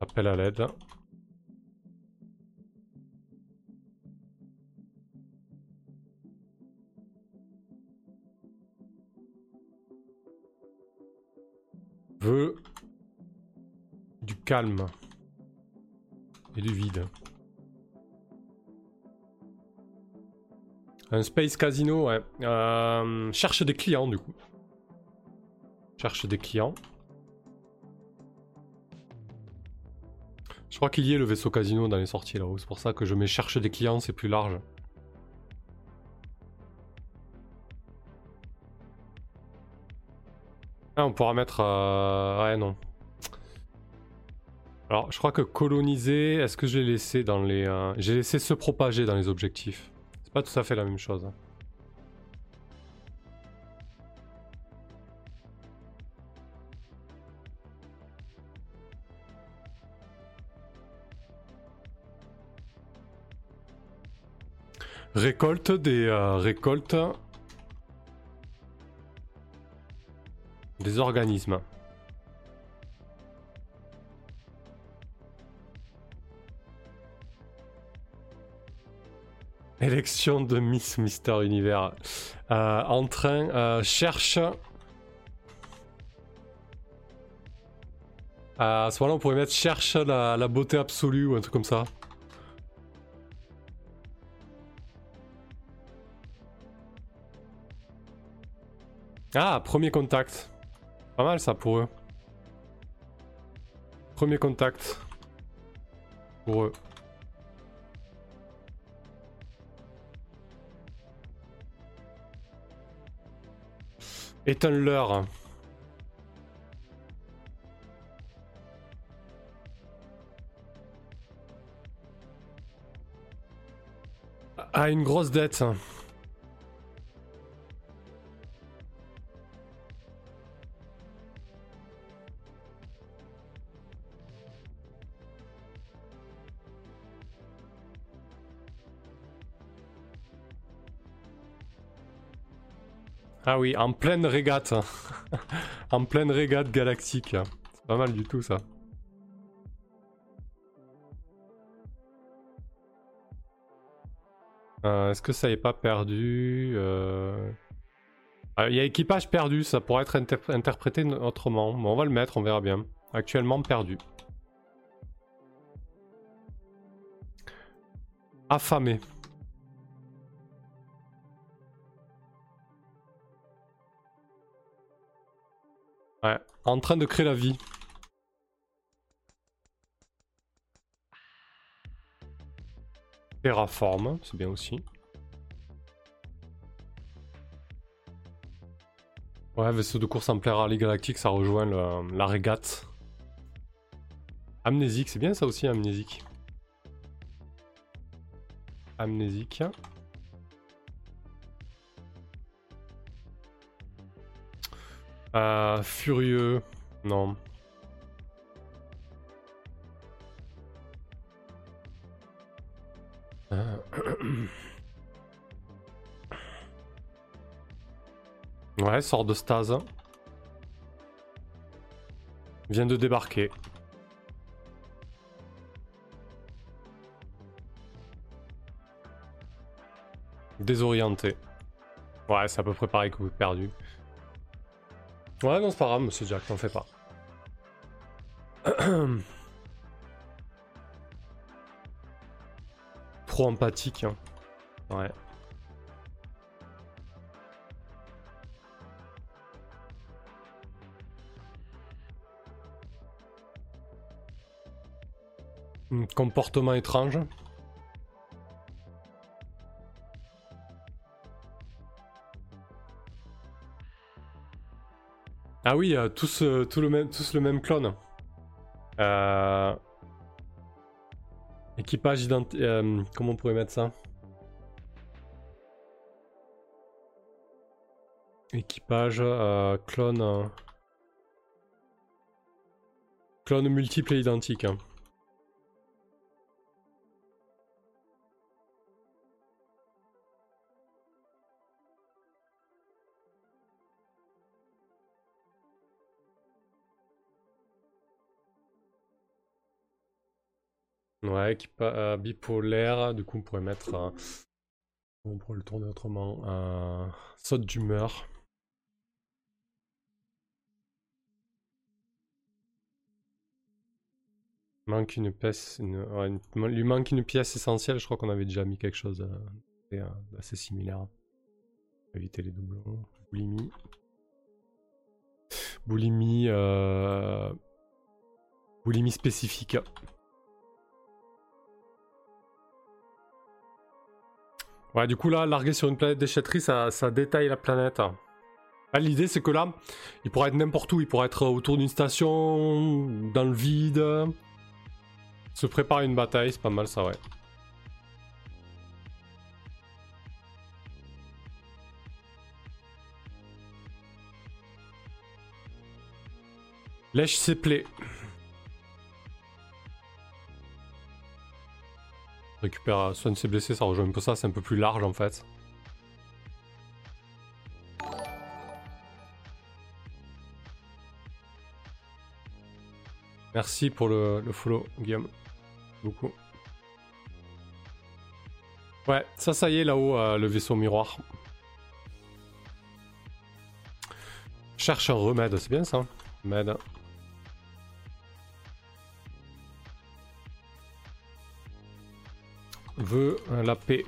Appel à l'aide. Veut du calme et du vide. Un space casino, ouais. Euh, cherche des clients du coup. Cherche des clients. Crois qu'il y ait le vaisseau casino dans les sorties là-haut. C'est pour ça que je mets cherche des clients, c'est plus large. Ah, on pourra mettre... Euh... Ouais, non. Alors, je crois que coloniser, est-ce que j'ai laissé dans les... Euh, j'ai laissé se propager dans les objectifs? C'est pas tout à fait la même chose. Hein. Récolte des euh, récoltes des organismes. Élection de Miss Mister Univers. Euh, en train, euh, cherche. à ce moment-là, on pourrait mettre cherche la beauté absolue ou un truc comme ça. Ah, premier contact. Pas mal ça pour eux. Premier contact. Pour eux. Éteins-leur. Ah, une grosse dette. Ah oui, en pleine régate. [laughs] en pleine régate galactique. C'est pas mal du tout ça. Euh, est-ce que ça n'est pas perdu. Euh? Ah, il y a équipage perdu, ça pourrait être interprété autrement. Bon, on va le mettre, on verra bien. Actuellement perdu. Affamé. Ouais, en train de créer la vie. Terraform, c'est bien aussi. Ouais, vaisseau de course en plein rallye galactique, ça rejoint la régate. Amnésique, c'est bien ça aussi, amnésique. Amnésique. Euh, furieux, non. Euh, ouais, sort de stase. Vient de débarquer. Désorienté. Ouais, c'est à peu près pareil que vous perdu. Ouais, non, c'est pas grave, monsieur Jack, t'en fais pas. [clears throat] Trop empathique. Hein. Ouais. Comportement étrange. Ah oui, euh, tous, euh, tout le même, tous le même clone. Euh, équipage identique. comment on pourrait mettre ça? Équipage, clone. Clone multiple et identique. Hein. Pas bipolaire. Du coup, on pourrait mettre. on pourrait le tourner autrement. Saute d'humeur. Manque une pièce. Une... lui manque une pièce essentielle. Je crois qu'on avait déjà mis quelque chose euh, d'assez similaire. Éviter les doublons. Boulimie. Boulimie. Euh... Boulimie spécifique. Ouais, du coup, là, larguer sur une planète déchetterie, ça, ça détaille la planète. L'idée, c'est que là, il pourrait être n'importe où. Il pourrait être autour d'une station, dans le vide. Se préparer une bataille, c'est pas mal ça, ouais. Lèche ses plaies. Récupère, soigne ses blessés, ça rejoint un peu ça, c'est un peu plus large en fait. Merci pour le, follow, Guillaume. Beaucoup. Ouais, ça, ça y est, là-haut, euh, le vaisseau miroir. Cherche un remède, c'est bien ça. Remède. Veut la paix.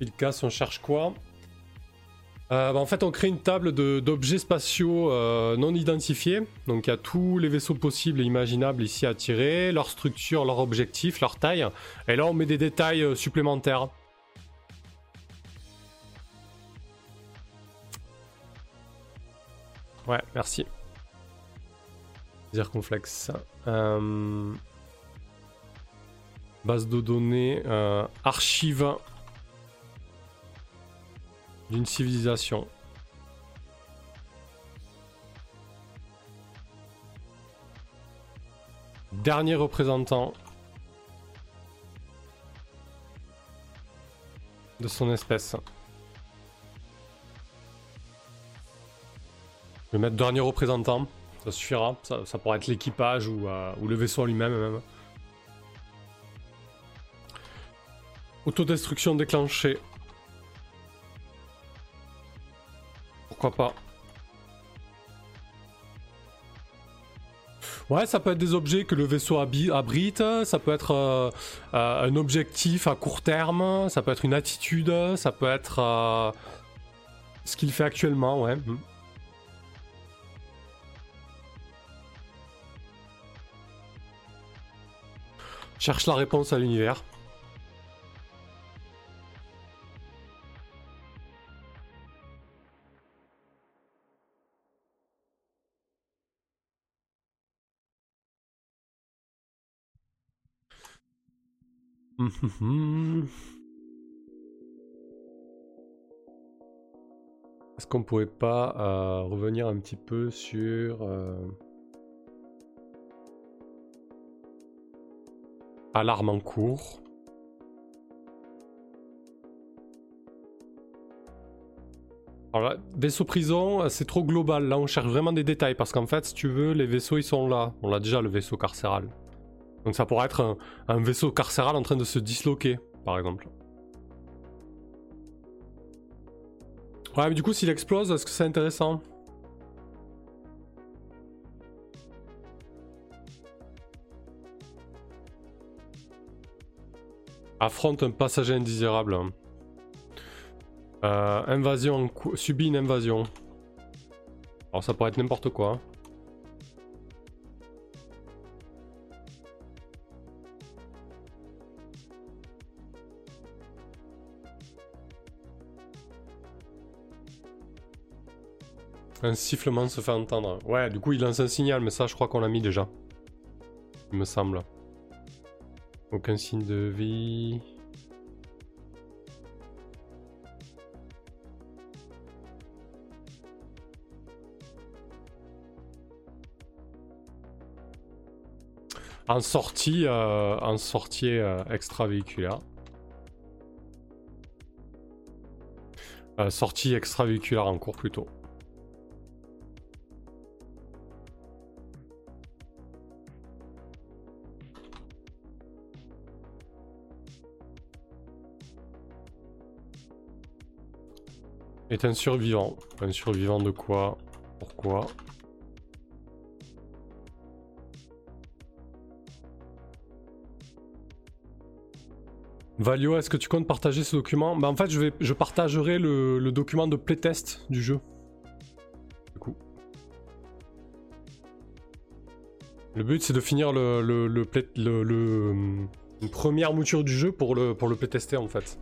Il casse, on cherche quoi? Euh, bah, En fait, on crée une table d'objets spatiaux euh, non identifiés. Donc, il y a tous les vaisseaux possibles et imaginables ici à tirer, leur structure, leur objectif, leur taille. Et là, on met des détails euh, supplémentaires. Ouais, merci. Zirconflex. Euh... Base de données, euh... archive d'une civilisation. Dernier représentant de son espèce. Je vais mettre dernier représentant. Ça suffira. Ça, ça pourrait être l'équipage ou, euh, le vaisseau lui-même. Même. Autodestruction déclenchée. Pourquoi pas Ouais, ça peut être des objets que le vaisseau abrite, ça peut être euh, euh, un objectif à court terme, ça peut être une attitude, ça peut être ce qu'il fait actuellement, ouais. Cherche la réponse à l'univers. [laughs] Est-ce qu'on pourrait pas euh, revenir un petit peu sur... Euh, alarme en cours. Alors vaisseau prison, c'est trop global. Là, on cherche vraiment des détails parce qu'en fait, si tu veux, les vaisseaux ils sont là. On l'a déjà le vaisseau carcéral. Donc ça pourrait être un, vaisseau carcéral en train de se disloquer, par exemple. Ouais, mais du coup, s'il explose, est-ce que c'est intéressant? Affronte un passager indésirable. Euh, invasion, subit une invasion. Alors ça pourrait être n'importe quoi. Un sifflement se fait entendre. Ouais, du coup il lance un signal, mais ça je crois qu'on l'a mis déjà. Il me semble. Aucun signe de vie. En sortie, euh, en sortie euh, extravéhiculaire. Euh, sortie extravéhiculaire en cours plutôt. Est un survivant. Un survivant de quoi? Pourquoi? Valio, est-ce que tu comptes partager ce document? Bah en fait je vais je partagerai le, document de playtest du jeu. Du coup. Le but c'est de finir le, le, le, le, une première mouture du jeu pour le, pour le playtester en fait.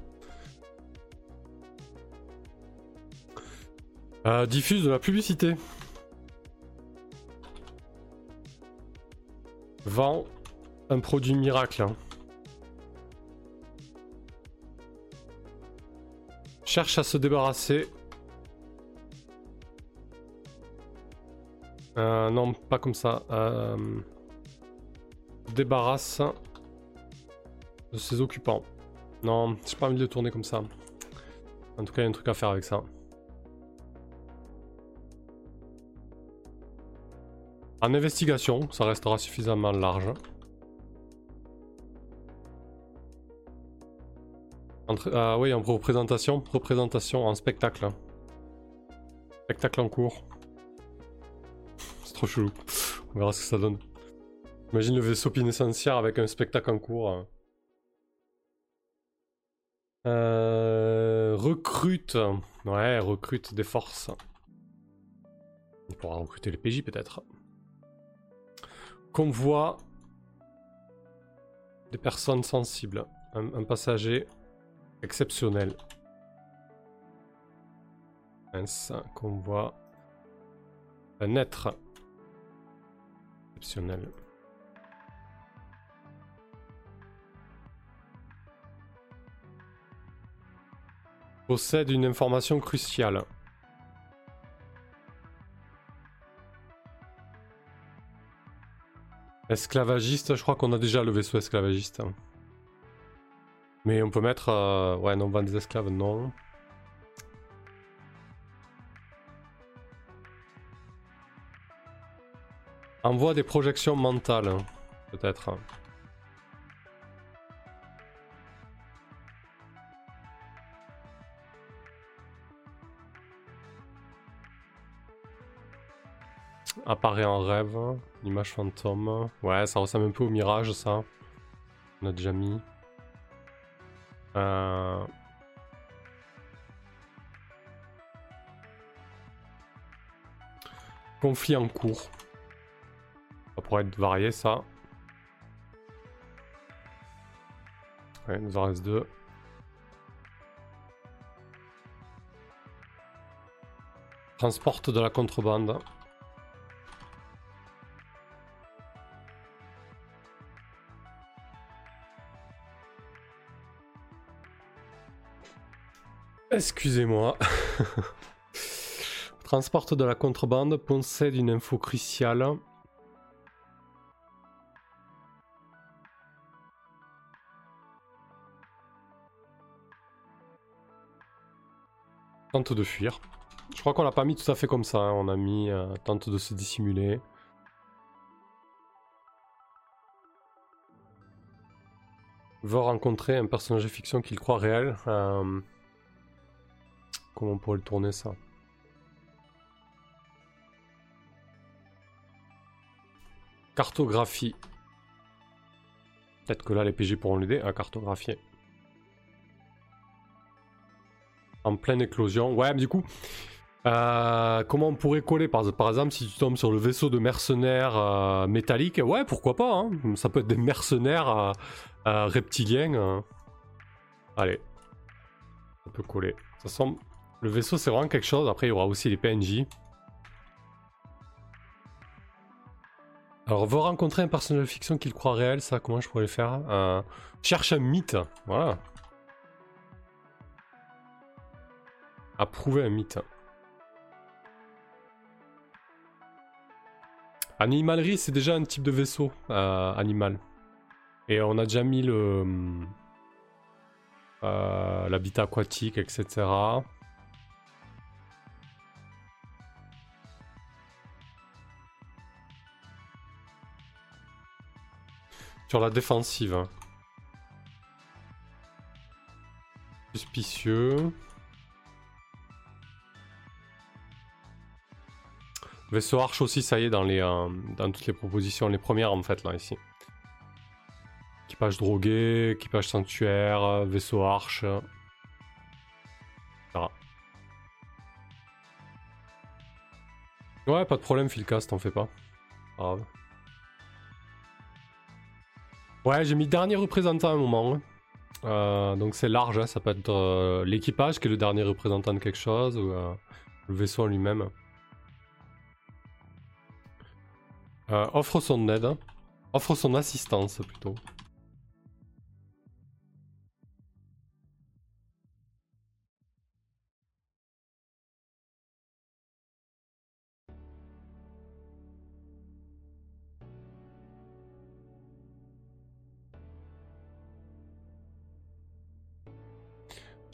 Euh, diffuse de la publicité. Vend un produit miracle. Hein. Cherche à se débarrasser. Euh, non, pas comme ça. Euh, débarrasse de ses occupants. Non, j'ai pas envie de tourner comme ça. En tout cas, il y a un truc à faire avec ça. En investigation, ça restera suffisamment large. ah oui, en représentation, représentation en spectacle. Spectacle en cours. C'est trop chelou. On verra ce que ça donne. Imagine le vaisseau pinescentiaire avec un spectacle en cours. Euh, recrute. Ouais, recrute des forces. Il pourra recruter les PJ peut-être convoi des personnes sensibles. Un, passager exceptionnel. Un convoi. Un être exceptionnel. Possède une information cruciale. Esclavagiste, je crois qu'on a déjà le vaisseau esclavagiste. Mais on peut mettre... Euh, ouais, non, vend des esclaves, non. Envoie des projections mentales, peut-être. Apparaît en rêve, image fantôme. Ouais, ça ressemble un peu au mirage, ça. On a déjà mis. Euh... Conflit en cours. Ça pourrait être varié, ça. Ouais, il nous en reste deux. Transporte de la contrebande. Excusez-moi. [laughs] Transporte de la contrebande, possède une info cruciale. Tente de fuir. Je crois qu'on l'a pas mis tout à fait comme ça. Hein. On a mis euh, tente de se dissimuler. Va rencontrer un personnage de fiction qu'il croit réel. Euh, Comment on pourrait le tourner ça Cartographie. Peut-être que là les PG pourront l'aider à cartographier. En pleine éclosion. Ouais, mais du coup, euh, comment on pourrait coller par, exemple si tu tombes sur le vaisseau de mercenaires euh, métalliques? Ouais, pourquoi pas. Hein. ça peut être des mercenaires euh, reptiliens. Allez, on peut coller. Ça semble le vaisseau, c'est vraiment quelque chose. Après, il y aura aussi les PNJ. Alors, va rencontrer un personnage de fiction qu'il croit réel, ça, comment je pourrais le faire? Cherche un mythe, voilà. Approuver un mythe. Animalerie, c'est déjà un type de vaisseau euh, animal. Et on a déjà mis le euh, l'habitat aquatique, etc. Sur la défensive. Hein. Suspicieux. Vaisseau arche aussi, ça y est, dans, les, euh, dans toutes les propositions, les premières en fait, là, ici. Équipage drogué, équipage sanctuaire, vaisseau arche. Ouais, pas de problème, Philcast, t'en fais pas. Grave. Ouais, j'ai mis dernier représentant à un moment. Euh, donc c'est large, hein, ça peut être euh, l'équipage qui est le dernier représentant de quelque chose ou euh, le vaisseau lui-même. offre son aide, hein. offre son assistance plutôt.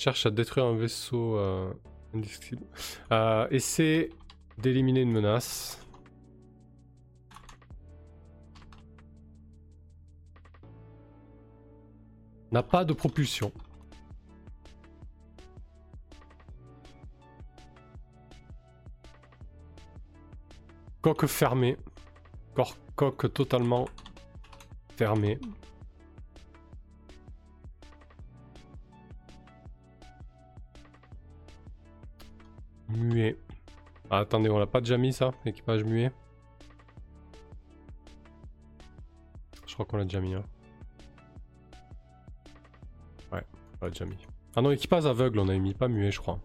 Cherche à détruire un vaisseau euh, euh, essaie d'éliminer une menace. N'a pas de propulsion. Coque fermée. Coque totalement fermée. Muet. Ah, attendez, on l'a pas déjà mis ça Équipage muet? Je crois qu'on l'a déjà mis. Hein. Ouais, on l'a déjà mis. Ah non, équipage aveugle, on a mis, pas muet, je crois.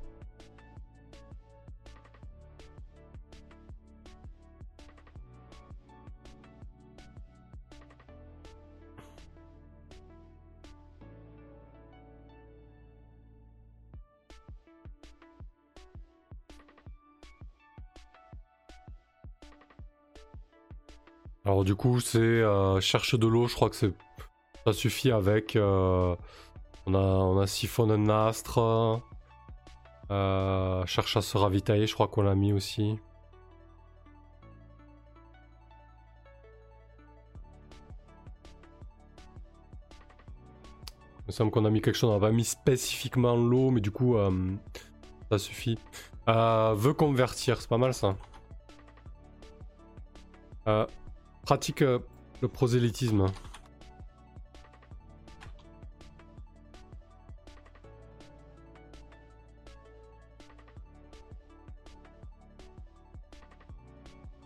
Alors du coup, c'est euh, chercher de l'eau, je crois que c'est ça suffit avec euh, on a on a siphonne un astre. Euh, cherche à se ravitailler, je crois qu'on l'a mis aussi. Il me semble qu'on a mis quelque chose, on n'a pas mis spécifiquement l'eau, mais du coup, euh, ça suffit. veut convertir, c'est pas mal ça pratique euh, le prosélytisme.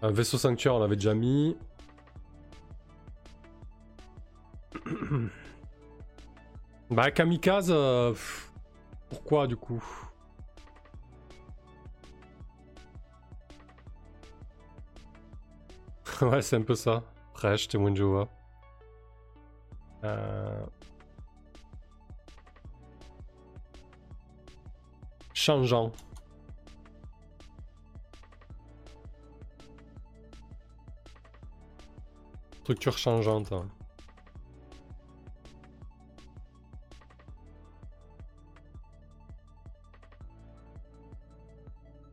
Un vaisseau sanctuaire, on l'avait déjà mis. [clears throat] bah, kamikaze, euh, pourquoi du coup? [laughs] Ouais, c'est un peu ça. Prêche, témoin de. Euh... Changeant. Structure changeante.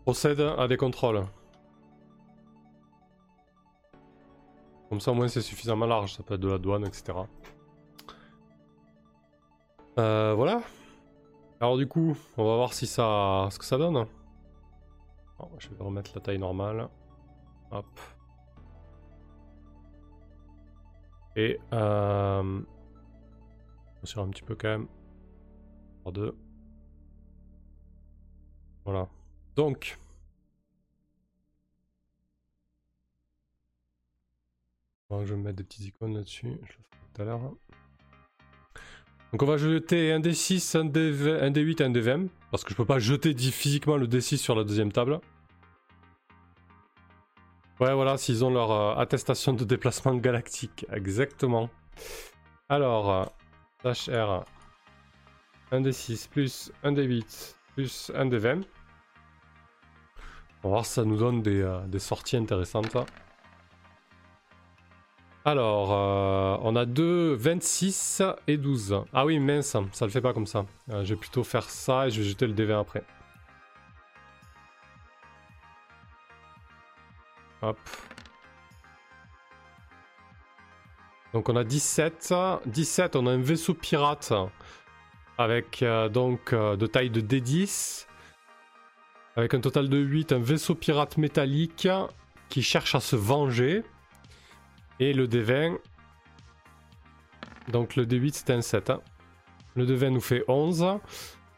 Procède à des contrôles. Ça, au moins, c'est suffisamment large. Ça peut être de la douane, etc. Euh, voilà. Alors, du coup, on va voir si ça, ce que ça donne. Bon, je vais remettre la taille normale. Hop. Et euh... on un petit peu quand même. Par deux. Voilà. Donc. Je vais mettre des petites icônes là-dessus. Je le ferai tout à l'heure. Donc on va jeter un D6, un, D, un D8 et un D20. Parce que je peux pas jeter physiquement le D6 sur la deuxième table. Ouais, voilà, s'ils ont leur euh, attestation de déplacement galactique. Exactement. Alors, euh, slash R. Un D6 plus un D8 plus un D20. On va voir si ça nous donne des, euh, des sorties intéressantes. Alors, euh, on a 2, 26 et 12. Ah oui, mince, ça le fait pas comme ça. Euh, je vais plutôt faire ça et je vais jeter le D20 après. Hop. Donc on a 17. 17, on a un vaisseau pirate avec euh, donc de taille de D10. Avec un total de 8, un vaisseau pirate métallique qui cherche à se venger. Et le D20. Donc le D8 c'est un 7. hein. Le D20 nous fait 11.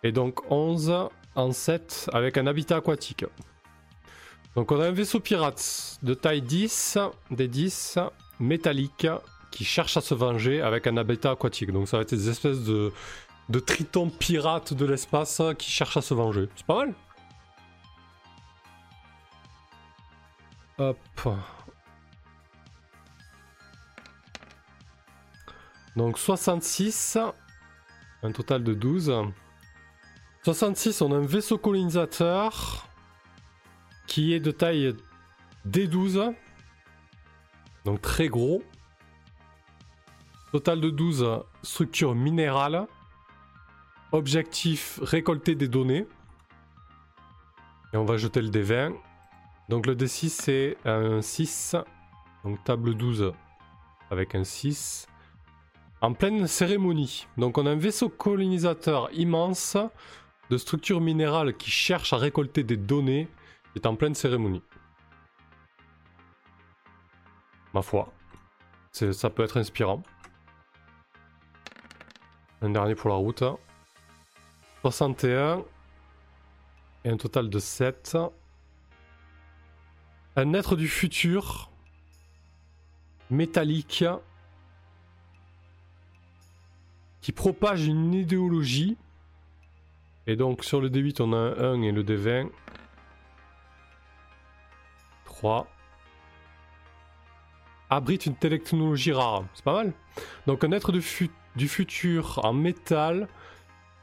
Et donc 11 en 7 avec un habitat aquatique. Donc on a un vaisseau pirate de taille 10, des 10, métallique, qui cherche à se venger avec un habitat aquatique. Donc ça va être des espèces de, de tritons pirates de l'espace qui cherchent à se venger. C'est pas mal Hop. Donc 66, un total de 12. 66, on a un vaisseau colonisateur qui est de taille D12. Donc très gros. Total de 12, structure minérale. Objectif, récolter des données. Et on va jeter le D20. Donc le D6 c'est un 6. Donc table 12 avec un 6. En pleine cérémonie. Donc on a un vaisseau colonisateur immense de structure minérale qui cherche à récolter des données est en pleine cérémonie. Ma foi. Ça peut être inspirant. Un dernier pour la route. 61. Et un total de 7. Un être du futur. Métallique. Qui propage une idéologie. Et donc sur le D8 on a un 1 et le D20. 3. Abrite une technologie rare. C'est pas mal. Donc un être de fu- du futur en métal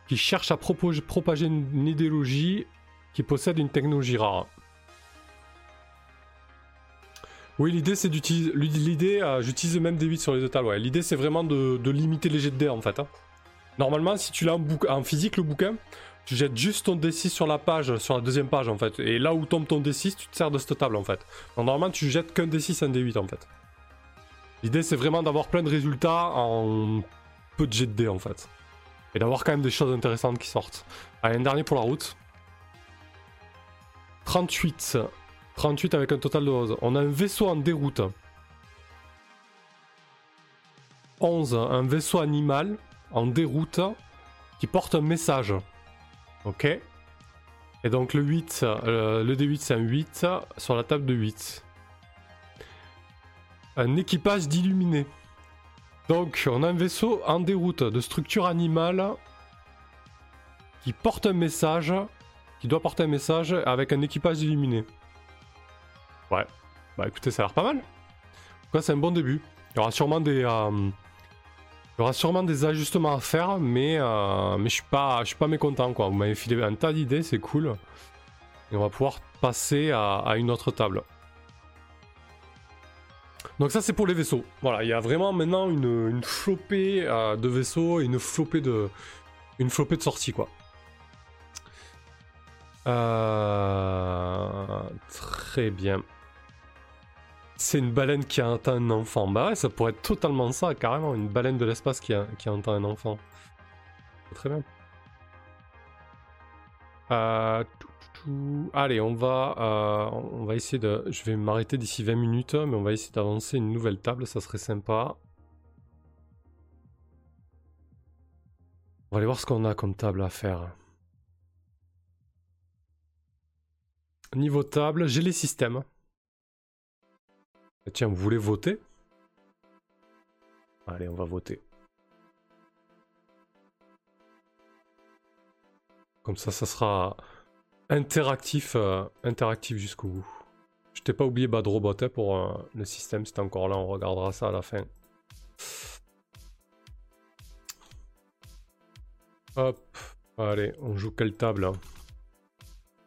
qui cherche à propager une idéologie qui possède une technologie rare. Oui, l'idée c'est d'utiliser. L'idée, euh, j'utilise même des 8 sur les deux tables. Ouais. L'idée c'est vraiment de, limiter les jets de dés en fait. hein. Normalement, si tu l'as en, en physique le bouquin, tu jettes juste ton D6 sur la page, sur la deuxième page en fait. Et là où tombe ton D6, tu te sers de cette table en fait. Donc, normalement, tu jettes qu'un D6, un D8 en fait. L'idée c'est vraiment d'avoir plein de résultats en peu de jets de dés en fait. Et d'avoir quand même des choses intéressantes qui sortent. Allez, un dernier pour la route. 38. 38 avec un total de 11. On a un vaisseau en déroute. 11. Un vaisseau animal en déroute qui porte un message. Ok. Et donc le 8, euh, le D8 c'est un 8 sur la table de 8. Un équipage d'illuminés. Donc on a un vaisseau en déroute de structure animale qui porte un message, qui doit porter un message avec un équipage d'illuminés. Ouais. Bah écoutez, ça a l'air pas mal. En tout cas, c'est un bon début. Il y aura sûrement des... Euh, il y aura sûrement des ajustements à faire, mais, euh, mais je suis pas, suis pas mécontent quoi. Vous m'avez filé un tas d'idées, c'est cool. Et on va pouvoir passer à, une autre table. Donc ça c'est pour les vaisseaux. Voilà, il y a vraiment maintenant une, flopée euh, de vaisseaux et une flopée de, une flopée de sorties quoi. Très bien. C'est une baleine qui a entend un enfant. Bah ouais, ça pourrait être totalement ça, carrément. Une baleine de l'espace qui, a, qui entend un enfant. Très bien. Euh, Allez, on va, euh, on va essayer de... Je vais m'arrêter d'ici 20 minutes, mais on va essayer d'avancer une nouvelle table, ça serait sympa. On va aller voir ce qu'on a comme table à faire. Niveau table, j'ai les systèmes. Tiens, vous voulez voter? Allez, on va voter. Comme ça, ça sera interactif, euh, interactif jusqu'au bout. Je t'ai pas oublié Bad Robot hein, pour euh, le système, c'est encore là, on regardera ça à la fin. Hop, allez, on joue quelle table?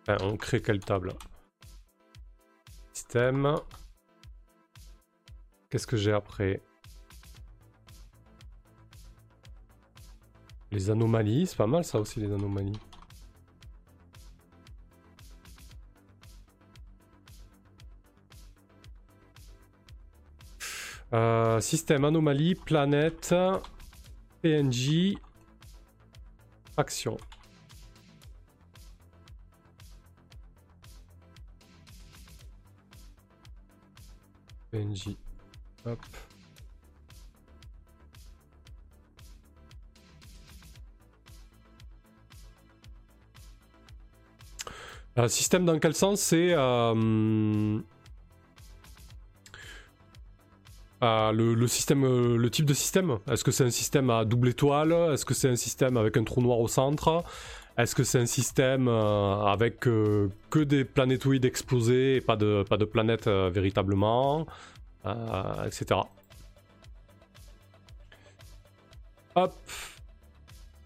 Enfin, on crée quelle table? Système. Qu'est-ce que j'ai après? Les anomalies, c'est pas mal ça aussi les anomalies. Euh, système anomalie, planète, PNJ, action. PNJ. Hop. Euh, système dans quel sens? C'est euh, euh, le, système, le type de système? Est-ce que c'est un système à double étoile? Est-ce que c'est un système avec un trou noir au centre? Est-ce que c'est un système avec que des planétoïdes explosés et pas de, pas de planètes véritablement? Euh, etc. Hop.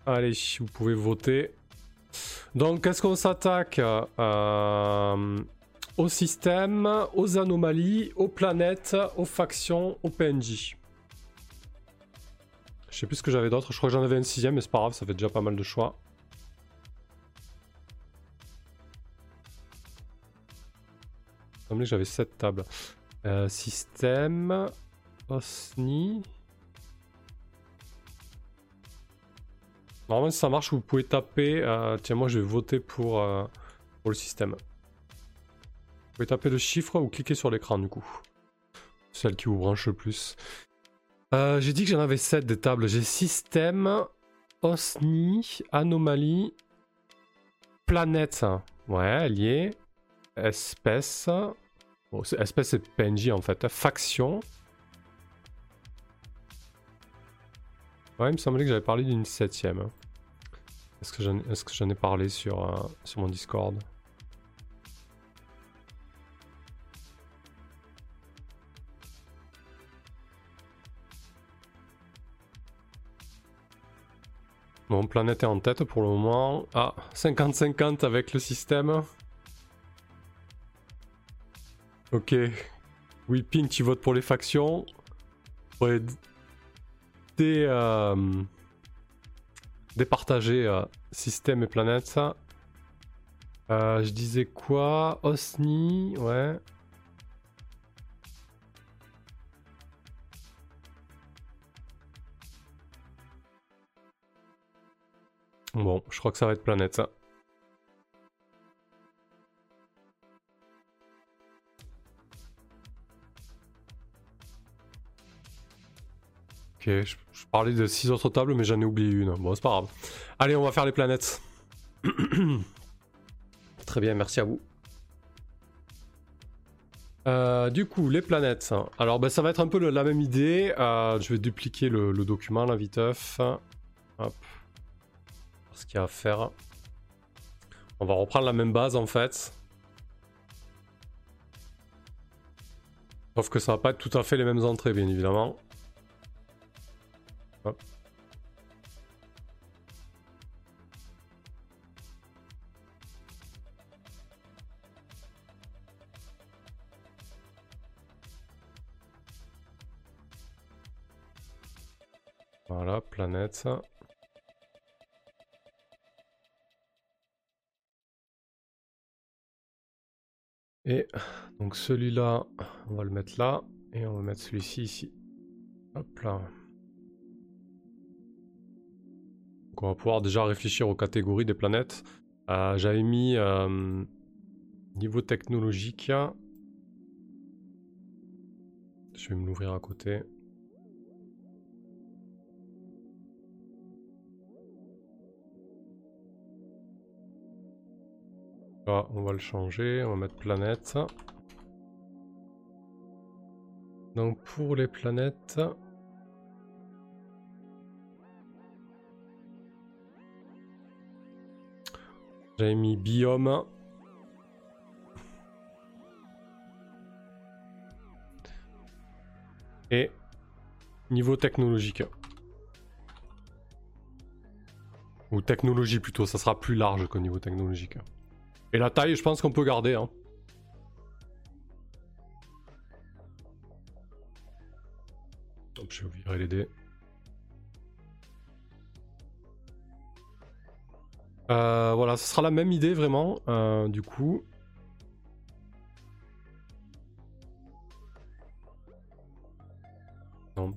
Allez, vous pouvez voter. Donc, est-ce qu'on s'attaque euh, au système, aux anomalies, aux planètes, aux factions, aux PNJ Je sais plus ce que j'avais d'autre. Je crois que j'en avais un sixième, mais c'est pas grave, ça fait déjà pas mal de choix. Il semblait que j'avais 7 tables. Euh, système. Osni. Normalement, si ça marche, vous pouvez taper. Euh, tiens, moi, je vais voter pour, euh, pour le système. Vous pouvez taper le chiffre ou cliquer sur l'écran, du coup. Celle qui vous branche le plus. J'ai dit que j'en avais 7 des tables. J'ai système, Osni, anomalie, planète. Ouais, allié, espèce, Bon, espèce de PNJ en fait. Faction. Ouais, il me semblait que j'avais parlé d'une septième. Hein. Est-ce que j'en ai parlé sur, euh, sur mon Discord? Mon planète est en tête pour le moment. Ah, 50-50 avec le système. Ok. Oui, Pink, tu votes pour les factions. Ouais. Dé, euh, départager euh, système et planète. Euh, je disais quoi? Osni, ouais. Bon, je crois que ça va être planète ça. Je, parlais de 6 autres tables, mais j'en ai oublié une. Bon, c'est pas grave. Allez, on va faire les planètes. [clears throat] Très bien, merci à vous. Euh, du coup, les planètes. Alors, ben, ça va être un peu la même idée. Euh, je vais dupliquer le, document, la viteuf. Hop. Ce qu'il y a à faire. On va reprendre la même base, en fait. Sauf que ça va pas être tout à fait les mêmes entrées, bien évidemment. Voilà, planète. Et donc celui-là, on va le mettre là. Et on va mettre celui-ci ici. Hop là. on va pouvoir déjà réfléchir aux catégories des planètes. Euh, j'avais mis euh, niveau technologique. Je vais me l'ouvrir à côté. On va le changer, on va mettre planète. Donc pour les planètes, J'avais mis biome. Et niveau technologique. Ou technologie plutôt, ça sera plus large qu'au niveau technologique. Et la taille, je pense qu'on peut garder. Hein. je vais virer les dés. Euh, voilà, ce sera la même idée vraiment, euh, du coup. Non,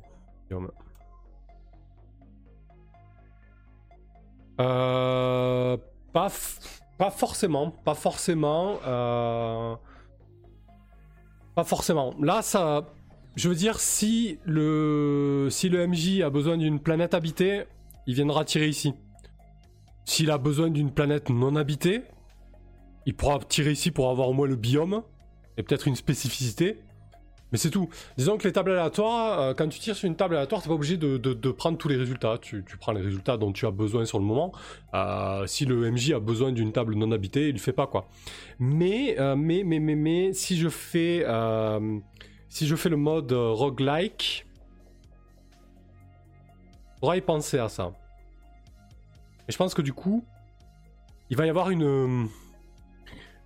euh, pas, pas forcément, pas forcément. Pas forcément. Là, ça. Je veux dire, si le, si le MJ a besoin d'une planète habitée, il viendra tirer ici. S'il a besoin d'une planète non habitée, il pourra tirer ici pour avoir au moins le biome et peut-être une spécificité. Mais c'est tout. Disons que les tables aléatoires, euh, quand tu tires sur une table aléatoire, t'es pas obligé de, prendre tous les résultats. Tu, prends les résultats dont tu as besoin sur le moment. Euh, si le MJ a besoin d'une table non habitée, il le fait pas quoi. Mais, euh, mais, mais, mais, mais, si je fais, si je fais le mode roguelike, faudra y penser à ça. Et je pense que du coup, il va y avoir une,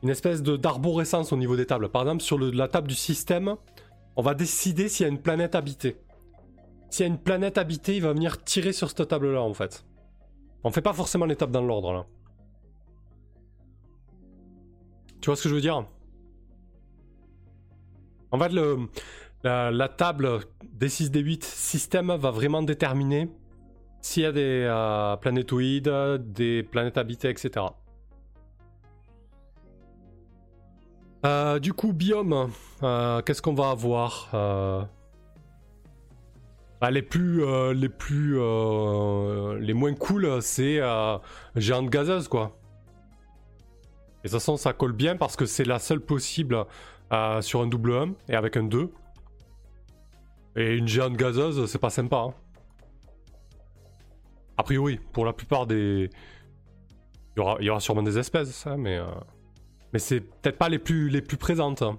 une espèce d'arborescence au niveau des tables. Par exemple, sur la table du système, on va décider s'il y a une planète habitée. S'il y a une planète habitée, il va venir tirer sur cette table-là, en fait. On fait pas forcément les tables dans l'ordre, là. Tu vois ce que je veux dire? En fait, le, la, table D6, D8 système va vraiment déterminer s'il y a des euh, planétoïdes, des planètes habitées, etc. Euh, du coup, biome, euh, qu'est-ce qu'on va avoir bah, Les plus, les plus, les moins cool, c'est géante gazeuse, quoi. Et de toute façon, ça colle bien parce que c'est la seule possible sur un double 1 et avec un 2. Et une géante gazeuse, c'est pas sympa. Hein. A priori, pour la plupart des. Il y aura, il y aura sûrement des espèces, ça, mais. Euh, mais c'est peut-être pas les plus, les plus présentes. Hein.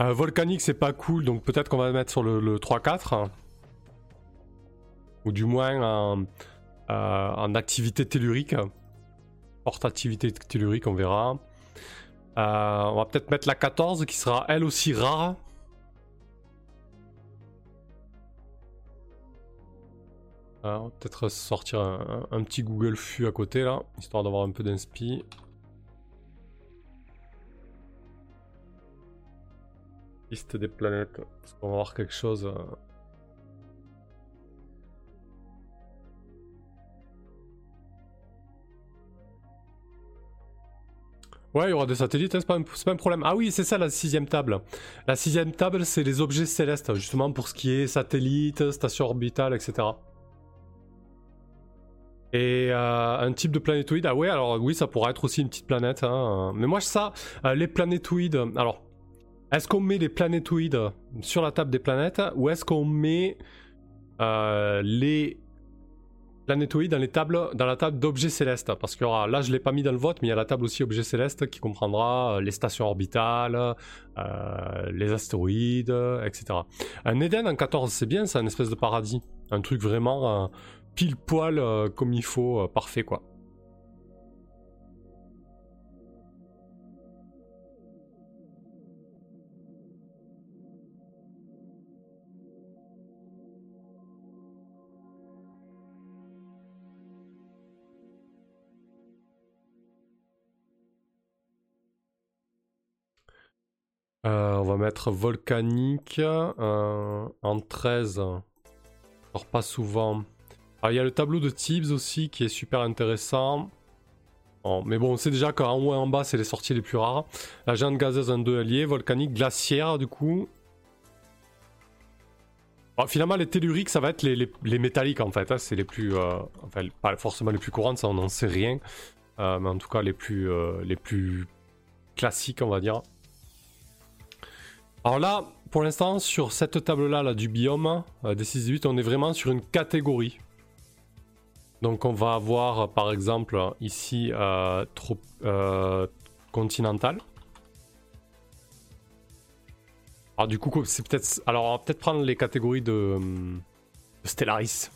Euh, volcanique, c'est pas cool, donc peut-être qu'on va mettre sur le, 3-4. Ou du moins en, euh, activité tellurique. Porte activité tellurique, on verra. on va peut-être mettre la 14 qui sera elle aussi rare. va peut-être sortir un, petit Google Fu à côté là, histoire d'avoir un peu d'inspi. Liste des planètes. Parce qu'on va voir quelque chose. Euh, ouais, il y aura des satellites, hein, c'est pas, un problème. Ah oui, c'est ça la sixième table. La sixième table, c'est les objets célestes, justement pour ce qui est satellites, station orbitale, etc. Et euh, un type de planétoïde, ah ouais, alors oui, ça pourra être aussi une petite planète. Hein. Mais moi, ça, euh, les planétoïdes, alors est-ce qu'on met les planétoïdes sur la table des planètes ou est-ce qu'on met euh, les planétoïdes dans, les tables, dans la table d'objets célestes? Parce que ah, là, je ne l'ai pas mis dans le vote, mais il y a la table aussi objets célestes qui comprendra euh, les stations orbitales, euh, les astéroïdes, etc. Un Eden en 14, c'est bien, c'est un espèce de paradis. Un truc vraiment pile poil comme il faut, parfait quoi. On va mettre volcanique euh, en 13. Alors pas souvent. Ah, il y a le tableau de Tibbs aussi qui est super intéressant. Mais bon, on sait déjà qu'en haut et en bas, c'est les sorties les plus rares. La géante gazeuse en deux alliés, volcanique, glaciaire du coup. Finalement, les telluriques, ça va être les, métalliques en fait. hein, c'est les plus. euh, enfin, pas forcément les plus courantes, ça on n'en sait rien. Euh, mais en tout cas, les plus, euh, les plus classiques, on va dire. Alors là, pour l'instant, sur cette table-là là, du biome euh, des 6-8, on est vraiment sur une catégorie. Donc on va avoir par exemple ici euh, trop, euh, continental. Alors du coup, c'est peut-être. Alors on va peut-être prendre les catégories de, de Stellaris.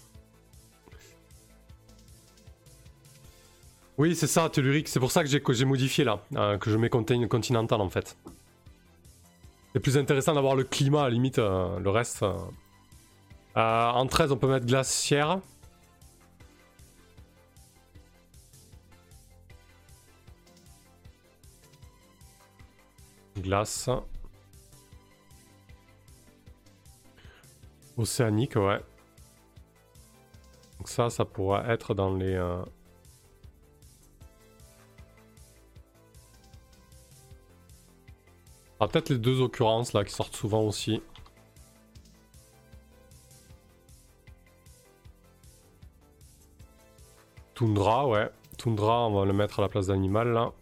Oui, c'est ça, tellurique. C'est pour ça que j'ai modifié là, euh, que je mets conti- continental en fait. C'est plus intéressant d'avoir le climat à la limite, euh, le reste. euh. Euh, en 13, on peut mettre glaciaire. Glace. Océanique, ouais. Donc ça, ça pourra être dans les... Ah, peut-être les deux occurrences là qui sortent souvent aussi. Toundra, ouais. Toundra, on va le mettre à la place d'animal là.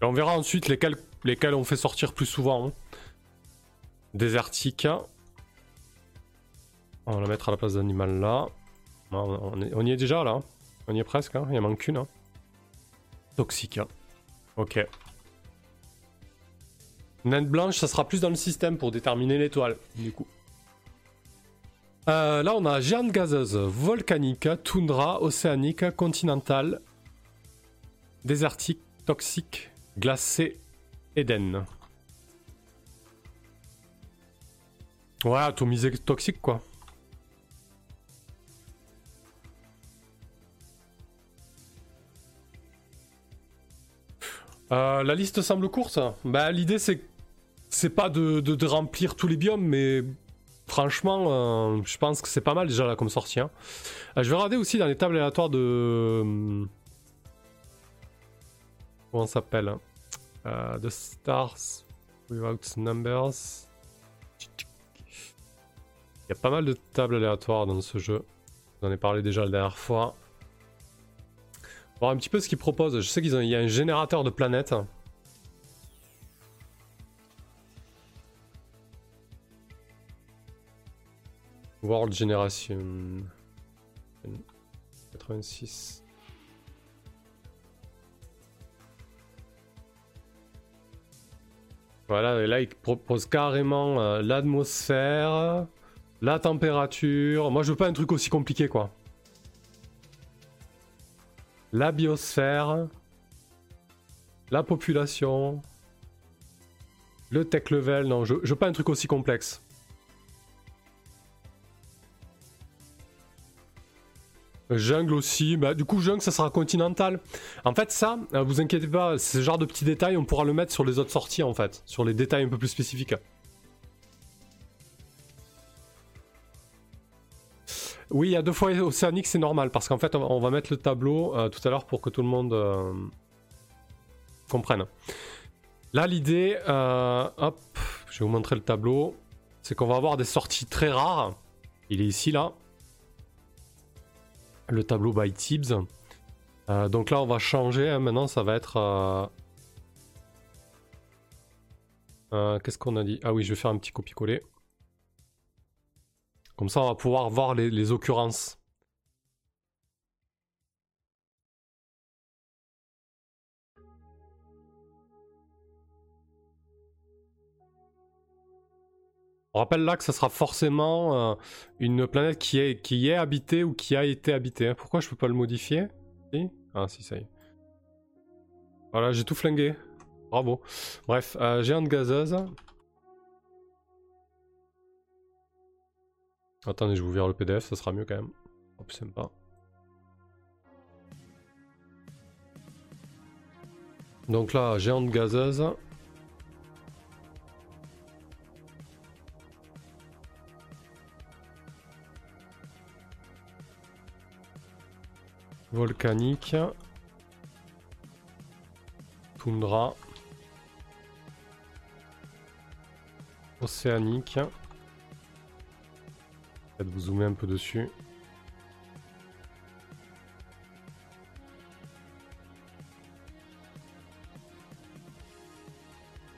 Et on verra ensuite lesquels, lesquels on fait sortir plus souvent. hein. Désertique. On va le mettre à la place d'animal là. Ah, on y est déjà là. On y est presque, hein. il en manque une. hein. Toxique. Ok. Naine blanche, ça sera plus dans le système pour déterminer l'étoile, du coup. Euh, là, on a géante gazeuse, volcanique, toundra, océanique, continentale, désertique, toxique, glacé, Eden. Ouais, atomisé toxique, quoi. Euh, la liste semble courte. Bah, l'idée c'est c'est pas de, remplir tous les biomes, mais franchement, euh, je pense que c'est pas mal déjà là comme sortie. hein. Euh, je vais regarder aussi dans les tables aléatoires de comment ça s'appelle hein. Euh, The Stars Without Numbers. Il y a pas mal de tables aléatoires dans ce jeu. J'en ai parlé déjà la dernière fois. Voir un petit peu ce qu'ils proposent. Je sais qu'il y a un générateur de planètes. World Generation 86. Voilà, et là il propose carrément euh, l'atmosphère, la température. Moi je veux pas un truc aussi compliqué quoi la biosphère, la population, le tech level. Non, je, je veux pas un truc aussi complexe. Jungle aussi, bah, du coup jungle ça sera continental. En fait ça, euh, vous inquiétez pas, ce genre de petits détails on pourra le mettre sur les autres sorties en fait, sur les détails un peu plus spécifiques. Oui, il y a deux fois océanique, c'est normal, parce qu'en fait, on va- mettre le tableau euh, tout à l'heure pour que tout le monde... euh, comprennent. Là, l'idée, hop, je vais vous montrer le tableau, c'est qu'on va avoir des sorties très rares. Il est ici, là. Le tableau by Tibbs. Euh, donc là, on va changer. Hein. Maintenant, ça va être... Euh, euh, qu'est-ce qu'on a dit? Ah oui, je vais faire un petit copier-coller. Comme ça, on va pouvoir voir les, occurrences. On rappelle là que ça sera forcément une planète qui est, qui est habitée ou qui a été habitée. Hein. Pourquoi je peux pas le modifier? Ah si, ça y est. Voilà, j'ai tout flingué. Bravo. Bref, euh, géante gazeuse. Attendez, je vous ouvrir le PDF, ça sera mieux quand même. Plus sympa. Donc là, géante gazeuse. Volcanique. Toundra. océanique. Peut-être vous zoomer un peu dessus.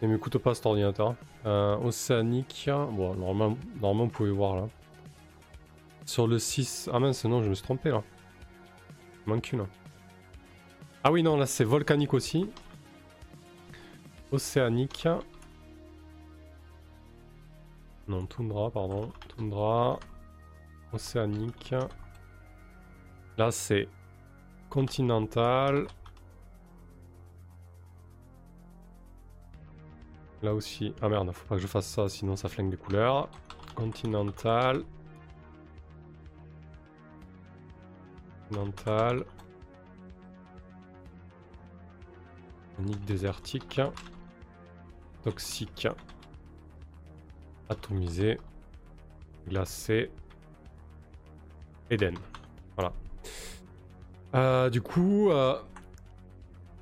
Ne m'écoute pas cet ordinateur. Euh, océanique. Bon, normalement, normalement, vous pouvez voir là. Sur le 6. Ah mince, non, je me suis trompé là. Manque une. Ah oui, non, là c'est volcanique aussi. Océanique. Non, toundra, pardon. Toundra. Océanique. Là, c'est continental. Là aussi. Ah merde, faut pas que je fasse ça, sinon ça flingue les couleurs. Continental. Continental. Unique désertique. Toxique atomisé, glacé, Eden. Voilà. Euh, du coup, euh...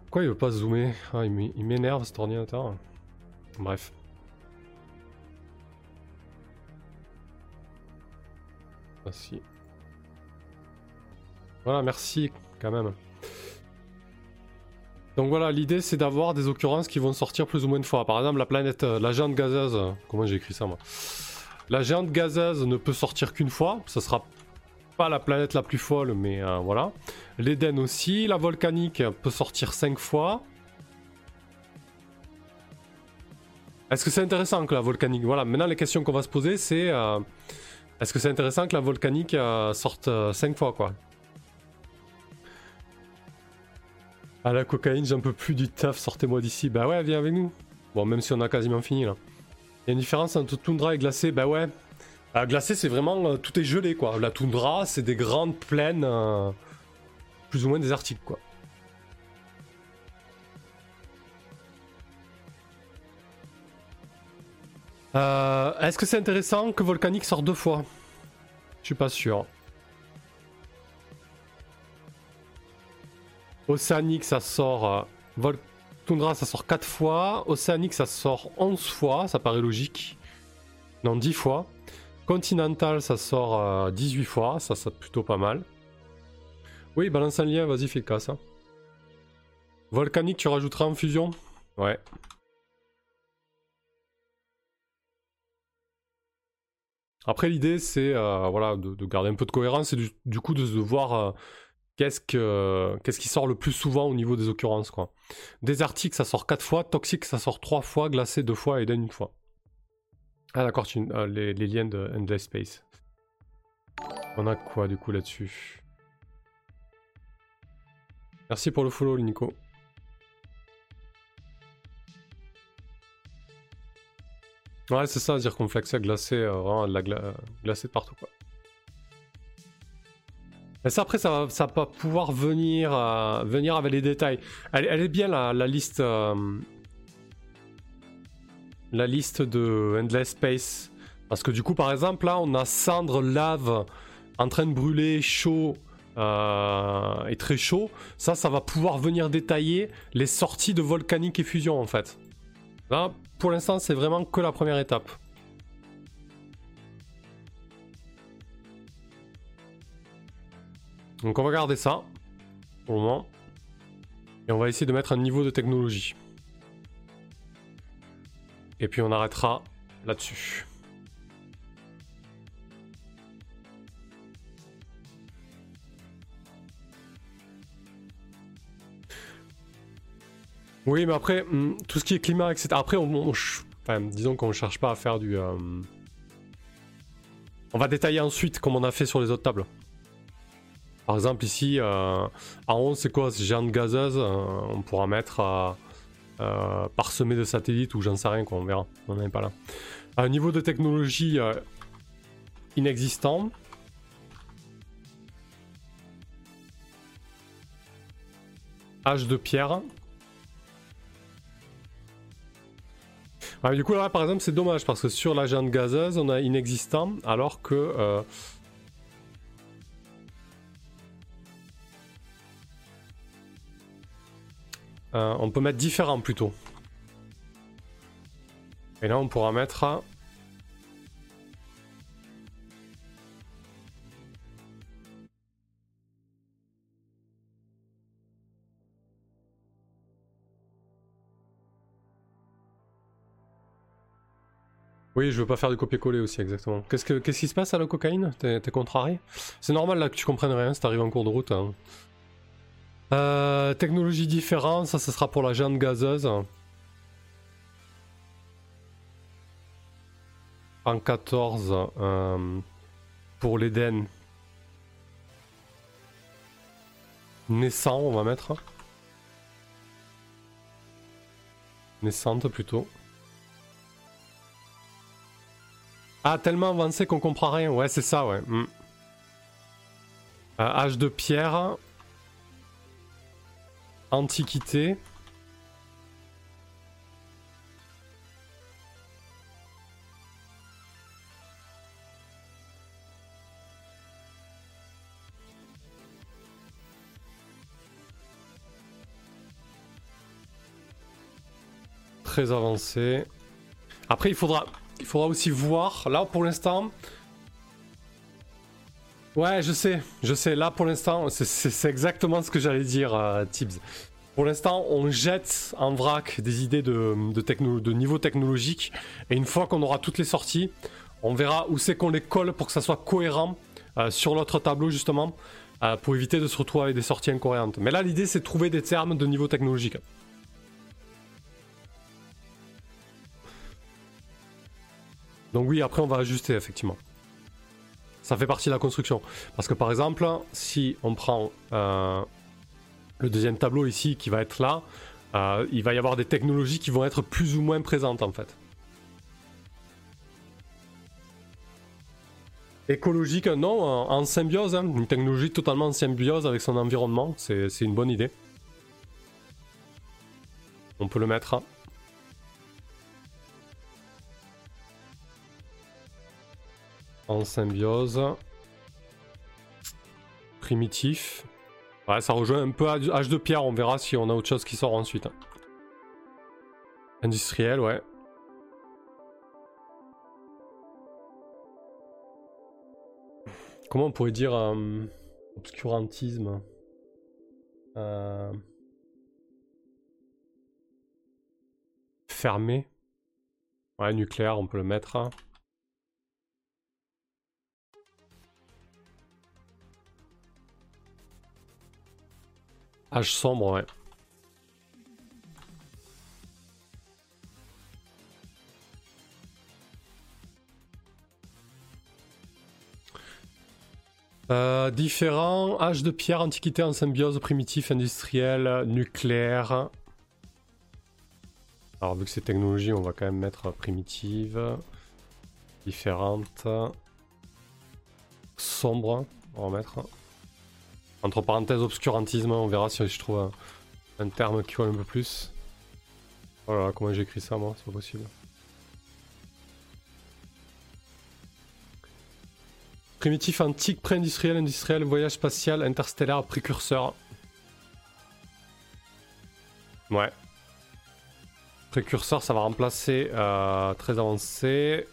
pourquoi il veut pas zoomer? Ah, Il m'énerve cet ordinateur. Bref. Merci. Voilà, merci quand même. Donc voilà, l'idée c'est d'avoir des occurrences qui vont sortir plus ou moins de fois. Par exemple, la planète, euh, la géante gazeuse. Comment j'ai écrit ça moi La géante gazeuse ne peut sortir qu'une fois. Ça sera pas la planète la plus folle, mais euh, voilà. L'Eden aussi. La volcanique peut sortir 5 fois. Est-ce que c'est intéressant que la volcanique. Voilà, maintenant les questions qu'on va se poser c'est. Euh, est-ce que c'est intéressant que la volcanique sorte 5 fois quoi? Ah la cocaïne, j'en peux plus du taf, sortez-moi d'ici. Bah ouais, viens avec nous. Bon, même si on a quasiment fini là. Il y a une différence entre toundra et glacé, bah ouais. Ah, glacé, c'est vraiment. Euh, tout est gelé quoi. La toundra, c'est des grandes plaines. Euh, plus ou moins désertiques quoi. Euh, Est-ce que c'est intéressant que Volcanique sorte deux fois? Je suis pas sûr. Océanique, ça sort. Euh, Vol Tundra, ça sort 4 fois. Océanique, ça sort 11 fois. Ça paraît logique. Non, 10 fois. Continental, ça sort 18 euh, fois. Ça, c'est plutôt pas mal. Oui, balance un lien, vas-y, fais casse. Hein. Volcanique, tu rajouteras en fusion? Ouais. Après, l'idée, c'est euh, voilà, de, garder un peu de cohérence et du, coup de, se voir qu'est-ce, que, qu'est-ce qui sort le plus souvent au niveau des occurrences quoi. Ça sort 4 fois, toxique ça sort 3 fois, glacé 2 fois et Eden une fois. Ah d'accord, euh, les, liens de Endless Space. On a quoi du coup là-dessus? Merci pour le follow Nico. Ouais c'est ça, dire qu'on flexait glacé, euh, vraiment de la gla glacé partout quoi. Mais ça, après, ça va, ça va pouvoir venir, euh, venir avec les détails. Elle, est bien la, liste. Euh, la liste de Endless Space. Parce que du coup, par exemple, là, on a cendre, lave, en train de brûler, chaud, euh, et très chaud, ça, ça va pouvoir venir détailler les sorties de volcanique et fusion en fait. Là, pour l'instant, c'est vraiment que la première étape. Donc on va garder ça pour le moment. Et on va essayer de mettre un niveau de technologie. Et puis on arrêtera là-dessus. Oui, mais après, hmm, tout ce qui est climat, etc. Après, on, disons qu'on ne cherche pas à faire du. Euh, on va détailler ensuite comme on a fait sur les autres tables. Par exemple, ici, euh, en haut, c'est quoi C'est géante gazeuse. Euh, on pourra mettre euh, parsemé de satellites ou j'en sais rien, quoi, on verra. On n'en est pas là. Un niveau de technologie inexistant. Âge de pierre. du coup, là, par exemple, c'est dommage parce que sur la géante gazeuse, on a inexistant, alors que. Euh, euh, on peut mettre différent plutôt. Et là, on pourra mettre Oui, je veux pas faire de copier-coller aussi, exactement. Qu'est-ce, que, qu'est-ce qui se passe à la cocaïne? T'es, contrarié? C'est normal là que tu comprennes rien, c'est arrivé en cours de route. Hein. Euh, technologie différente, ça, ce sera pour la géante gazeuse. En 14, euh, pour l'Eden. Naissant, on va mettre. Naissante plutôt. Ah, tellement avancé qu'on comprend rien. Ouais, c'est ça, ouais. Hmm. Euh, âge de pierre. Antiquité. Très avancé. Après, il faudra il faudra aussi voir. Là, pour l'instant. Ouais, je sais, je sais. Là, pour l'instant, c'est exactement ce que j'allais dire, euh, Tibbs. Pour l'instant, on jette en vrac des idées de, niveau technologique. Et une fois qu'on aura toutes les sorties, on verra où c'est qu'on les colle pour que ça soit cohérent euh, sur l'autre tableau, justement, euh, pour éviter de se retrouver avec des sorties incohérentes. Mais là, l'idée, c'est de trouver des termes de niveau technologique. Donc oui, après on va ajuster effectivement. Ça fait partie de la construction. Parce que par exemple, si on prend euh, le deuxième tableau ici qui va être là, euh, il va y avoir des technologies qui vont être plus ou moins présentes en fait. Écologique, non, en, symbiose, hein. une technologie totalement en symbiose avec son environnement, c'est une bonne idée. On peut le mettre. Hein. Symbiose. Primitif. Ouais, ça rejoint un peu H de pierre, on verra si on a autre chose qui sort ensuite. Industriel, ouais. Comment on pourrait dire euh, obscurantisme euh, Fermé? Ouais, nucléaire, on peut le mettre. Âge sombre, ouais. Euh, différents âge de pierre, antiquité en symbiose, primitif, industriel, nucléaire. Alors vu que c'est technologie, on va quand même mettre primitive, différente, sombre, on va mettre. Entre parenthèses, obscurantisme, on verra si je trouve un, terme qui colle un peu plus. Voilà, oh comment j'écris ça moi, c'est pas possible. Primitif antique, pré-industriel, industriel, voyage spatial, interstellaire, précurseur. Ouais. Précurseur, ça va remplacer euh, très avancé.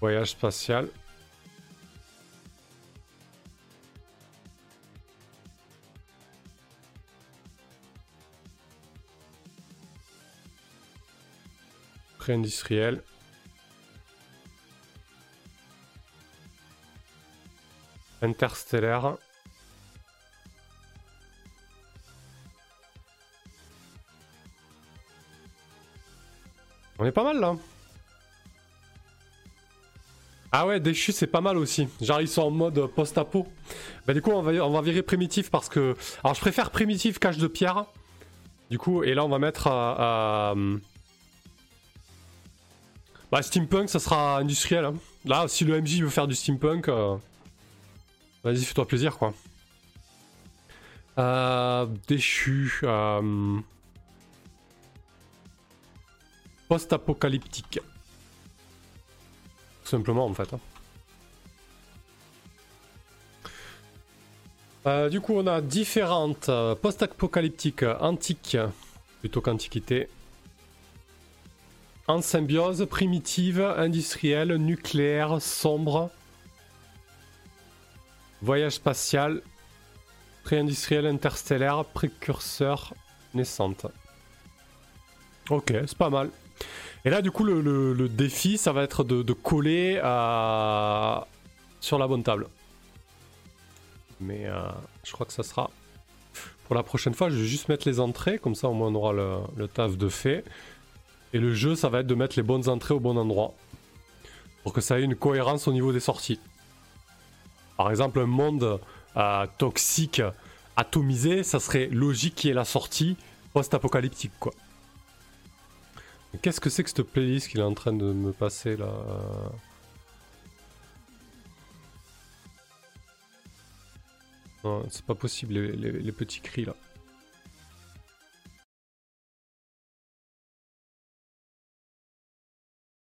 Voyage spatial. Pré-industriel. Interstellaire. On est pas mal là. Ah ouais, déchu c'est pas mal aussi. Genre ils sont en mode post-apo. Bah du coup on va, on va virer primitif parce que... Alors je préfère primitif cache de pierre. Du coup, et là on va mettre... à Bah steampunk ça sera industriel. Hein. Là si le MJ veut faire du steampunk... Euh, vas-y fais-toi plaisir quoi. Euh, déchu... Euh... Post-apocalyptique. Tout simplement en fait. Hein. Du coup, on a différentes post-apocalyptiques antiques, plutôt qu'antiquité. En symbiose, primitive, industrielle, nucléaire, sombre. Voyage spatial, pré-industriel, interstellaire, précurseur, naissante. Ok, c'est pas mal. Et là, du coup, le, défi, ça va être de, coller à... sur la bonne table. Mais euh, je crois que ça sera pour la prochaine fois. Je vais juste mettre les entrées, comme ça au moins on aura le, taf de fait. Et le jeu, ça va être de mettre les bonnes entrées au bon endroit. Pour que ça ait une cohérence au niveau des sorties. Par exemple, un monde euh, toxique, atomisé, ça serait logique qu'il y ait la sortie post-apocalyptique, quoi. Qu'est-ce que c'est que cette playlist qu'il est en train de me passer là Non, c'est pas possible les, petits cris là.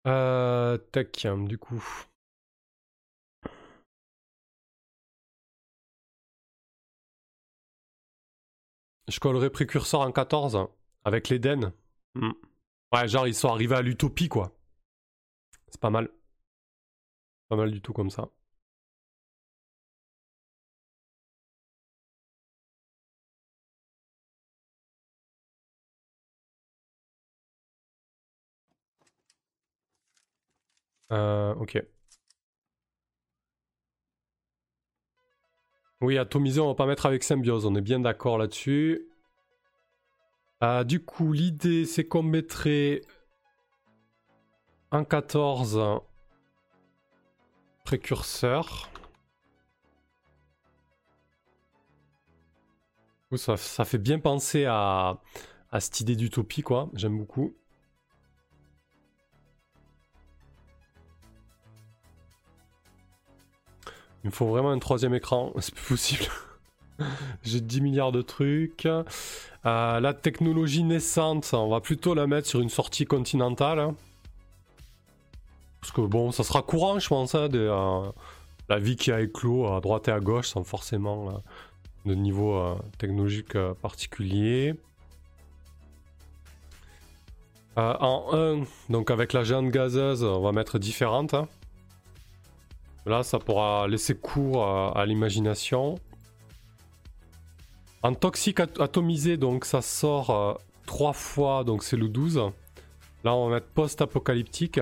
Euh, tac, du coup. Je collerai précurseur en 14 avec l'Eden. Hmm. Ouais, genre ils sont arrivés à l'utopie quoi. C'est pas mal. Pas mal du tout comme ça. Euh, ok. Oui, atomiser, on va pas mettre avec symbiose, on est bien d'accord là-dessus. Euh, du coup, l'idée, c'est qu'on mettrait un 14 précurseur. Ça, ça, fait bien penser à, à cette idée d'utopie, quoi. J'aime beaucoup. Il me faut vraiment un troisième écran, [laughs] c'est plus possible. J'ai 10 milliards de trucs. Euh, la technologie naissante, on va plutôt la mettre sur une sortie continentale. Parce que bon, ça sera courant, je pense, hein, euh, la vie qui a éclos à droite et à gauche sans forcément euh, de niveau technologique particulier. en 1, donc avec la géante gazeuse, on va mettre différente. Hein. Là, ça pourra laisser cours à l'imagination. En toxique atomisé, donc ça sort 3 euh, fois, donc c'est le 12. Là, on va mettre post-apocalyptique.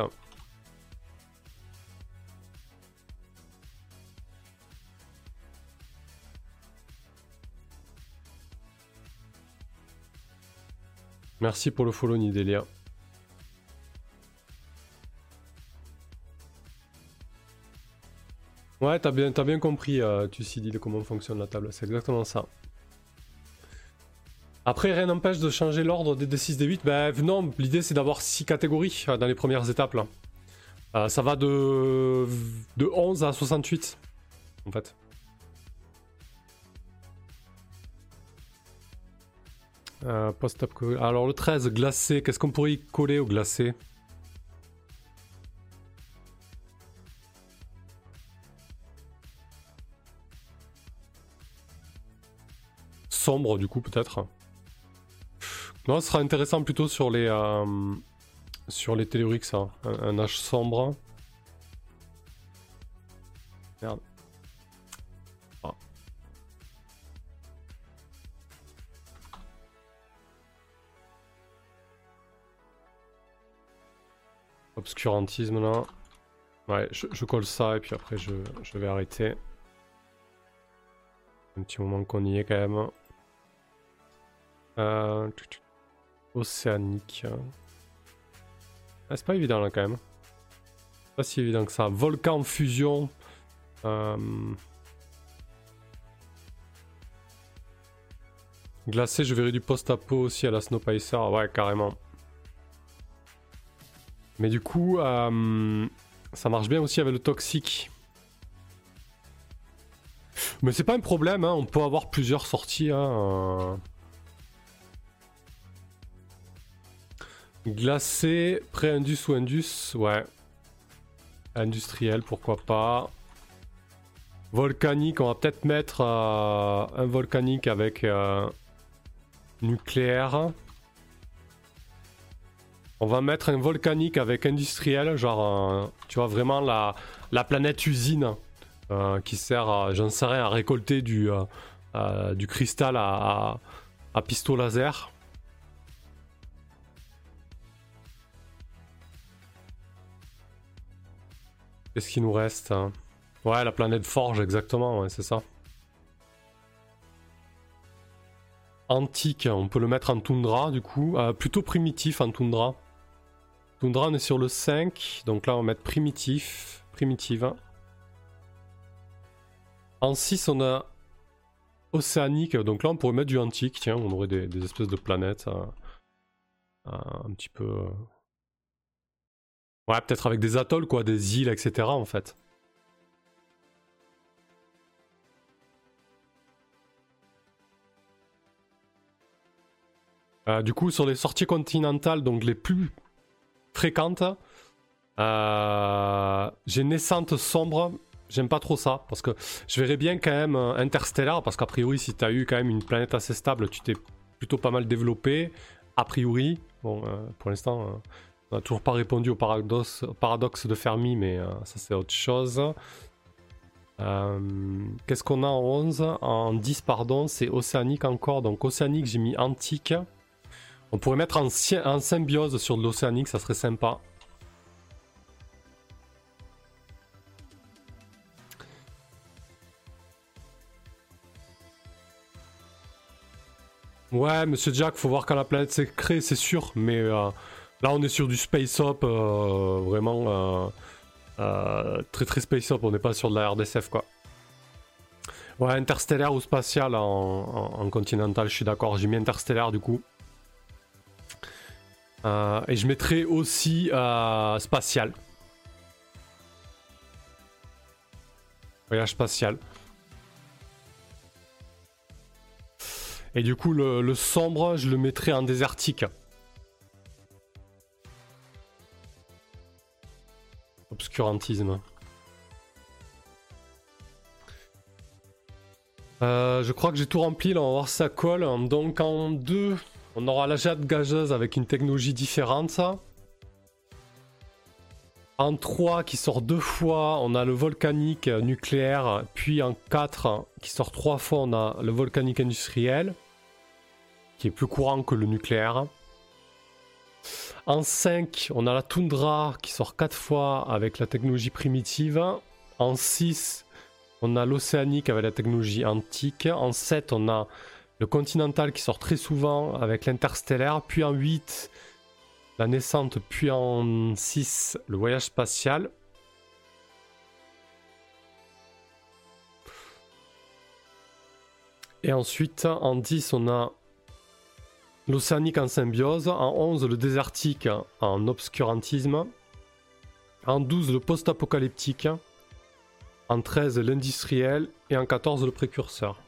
Merci pour le follow Nidelia. Ouais, t'as bien, compris, euh, tu sais, comment fonctionne la table. C'est exactement ça. Après, rien n'empêche de changer l'ordre des D6, D8. Ben non, l'idée c'est d'avoir 6 catégories euh, dans les premières étapes là. Euh, ça va de... de 11 à 68, en fait. Euh, post Alors le 13, glacé, qu'est-ce qu'on pourrait y coller au glacé? Du coup peut-être. Non, ce sera intéressant plutôt sur les euh, sur les telluriques ça. Un, âge sombre. Merde. Ah. Obscurantisme là. Ouais, je, colle ça et puis après je, je vais arrêter. Un petit moment qu'on y est quand même. Euh, océanique. Ah, c'est pas évident là quand même. Pas si évident que ça. Volcan fusion. Euh, glacé, je verrai du post-apo aussi à la Snowpacer. Ouais, carrément. Mais du coup, euh, ça marche bien aussi avec le toxique. Mais c'est pas un problème, hein. on peut avoir plusieurs sorties. Hein. Glacé, pré-indus ou indus, ouais. Industriel, pourquoi pas. Volcanique, on va peut-être mettre euh, un volcanique avec euh, nucléaire. On va mettre un volcanique avec industriel, genre, euh, tu vois, vraiment la, la planète usine qui sert, j'en sais rien, à récolter du, cristal à, à, à laser. Qu'est-ce qui nous reste hein? Ouais, la planète Forge, exactement, ouais, c'est ça. Antique, on peut le mettre en toundra du coup. Euh, plutôt primitif en toundra. Toundra, on est sur le 5, donc là on va mettre primitif. Primitive. En 6, on a océanique, donc là on pourrait mettre du antique, tiens, on aurait des, espèces de planètes. Euh, euh, un petit peu Ouais, peut-être avec des atolls, quoi, des îles, etc. en fait. Euh, du coup, sur les sorties continentales, donc les plus fréquentes, euh, j'ai naissante sombre. J'aime pas trop ça parce que je verrais bien quand même euh, interstellaire parce qu'a priori, si tu as eu quand même une planète assez stable, tu t'es plutôt pas mal développé. A priori, bon, pour l'instant, on n'a toujours pas répondu au paradoxe, de Fermi, mais euh, ça c'est autre chose. Euh, qu'est-ce qu'on a en 11 En 10, pardon, c'est océanique encore. Donc océanique, j'ai mis antique. On pourrait mettre en, en symbiose sur de l'océanique, ça serait sympa. Ouais, monsieur Jack, faut voir quand la planète s'est créée, c'est sûr, mais euh, Là, on est sur du space up, euh, vraiment euh, euh, très très space up. On n'est pas sur de la RDSF quoi. Ouais, interstellaire ou spatial en, continental, je suis d'accord. J'ai mis interstellaire du coup. et je mettrai aussi spatial. Voyage spatial. Et du coup, le, le sombre, je le mettrai en désertique. Obscurantisme. Euh, je crois que j'ai tout rempli, là on va voir si ça colle. Donc en 2, on aura la jade gageuse avec une technologie différente. En 3 qui sort deux fois, on a le volcanique nucléaire. Puis en 4 qui sort trois fois, on a le volcanique industriel. Qui est plus courant que le nucléaire. En 5, on a la toundra qui sort 4 fois avec la technologie primitive. En 6, on a l'océanique avec la technologie antique. En 7, on a le continental qui sort très souvent avec l'interstellaire. Puis en 8, la naissante. Puis en 6, le voyage spatial. Et ensuite, en 10, on a L'océanique en symbiose. En 11, le désertique en obscurantisme. En 12, le post-apocalyptique. En 13, l'industriel. Et en 14, le précurseur.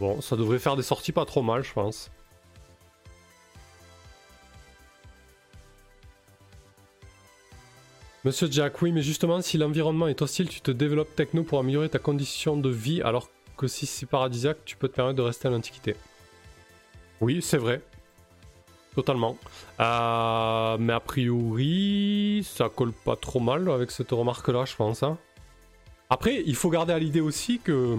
Bon, ça devrait faire des sorties pas trop mal, je pense. Monsieur Jack, oui, mais justement, si l'environnement est hostile, tu te développes techno pour améliorer ta condition de vie, alors que si c'est paradisiaque, tu peux te permettre de rester à l'Antiquité. Oui, c'est vrai. Totalement. Euh, mais a priori, ça colle pas trop mal avec cette remarque-là, je pense. Hein. Après, il faut garder à l'idée aussi que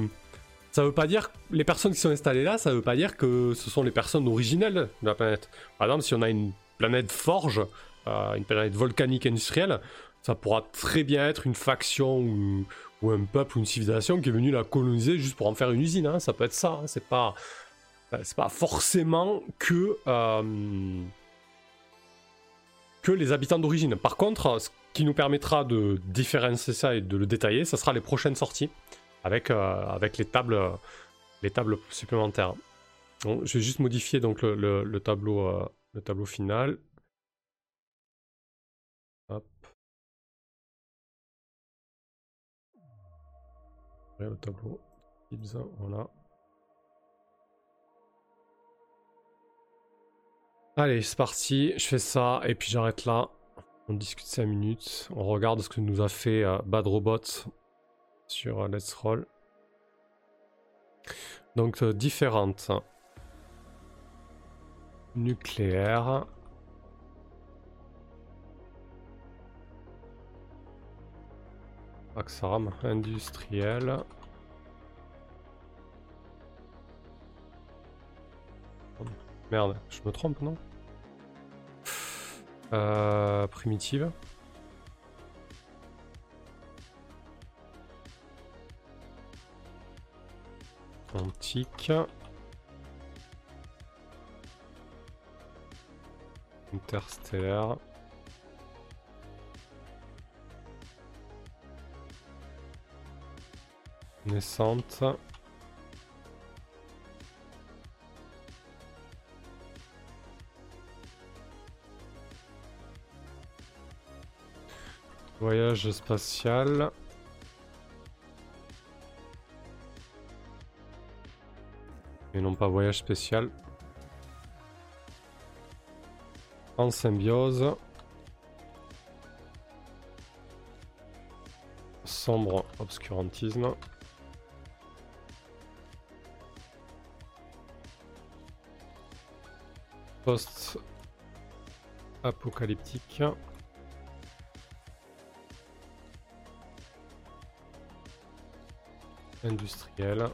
ça veut pas dire les personnes qui sont installées là, ça veut pas dire que ce sont les personnes originelles de la planète. Par exemple, si on a une planète forge, euh, une planète volcanique industrielle, ça pourra très bien être une faction ou, un peuple ou une civilisation qui est venue la coloniser juste pour en faire une usine. Hein. Ça peut être ça. Hein. C'est pas, c'est pas forcément que euh, que les habitants d'origine. Par contre, ce qui nous permettra de différencier ça et de le détailler, ce sera les prochaines sorties avec euh, avec les tables les tables supplémentaires. je vais juste modifier donc le, tableau euh, le tableau final. Le tableau voilà. Allez, c'est parti, je fais ça et puis j'arrête là. On discute 5 minutes, on regarde ce que nous a fait euh, Bad Robot sur euh, Let's Roll. Donc euh, différentes. Nucléaire. Axaram, industriel. Merde, je me trompe, non? Euh, Primitive. Antique. Interstellaire. Naissante. Voyage spatial. Et non pas voyage spécial. En symbiose. Sombre obscurantisme. Post-apocalyptique. Industriel.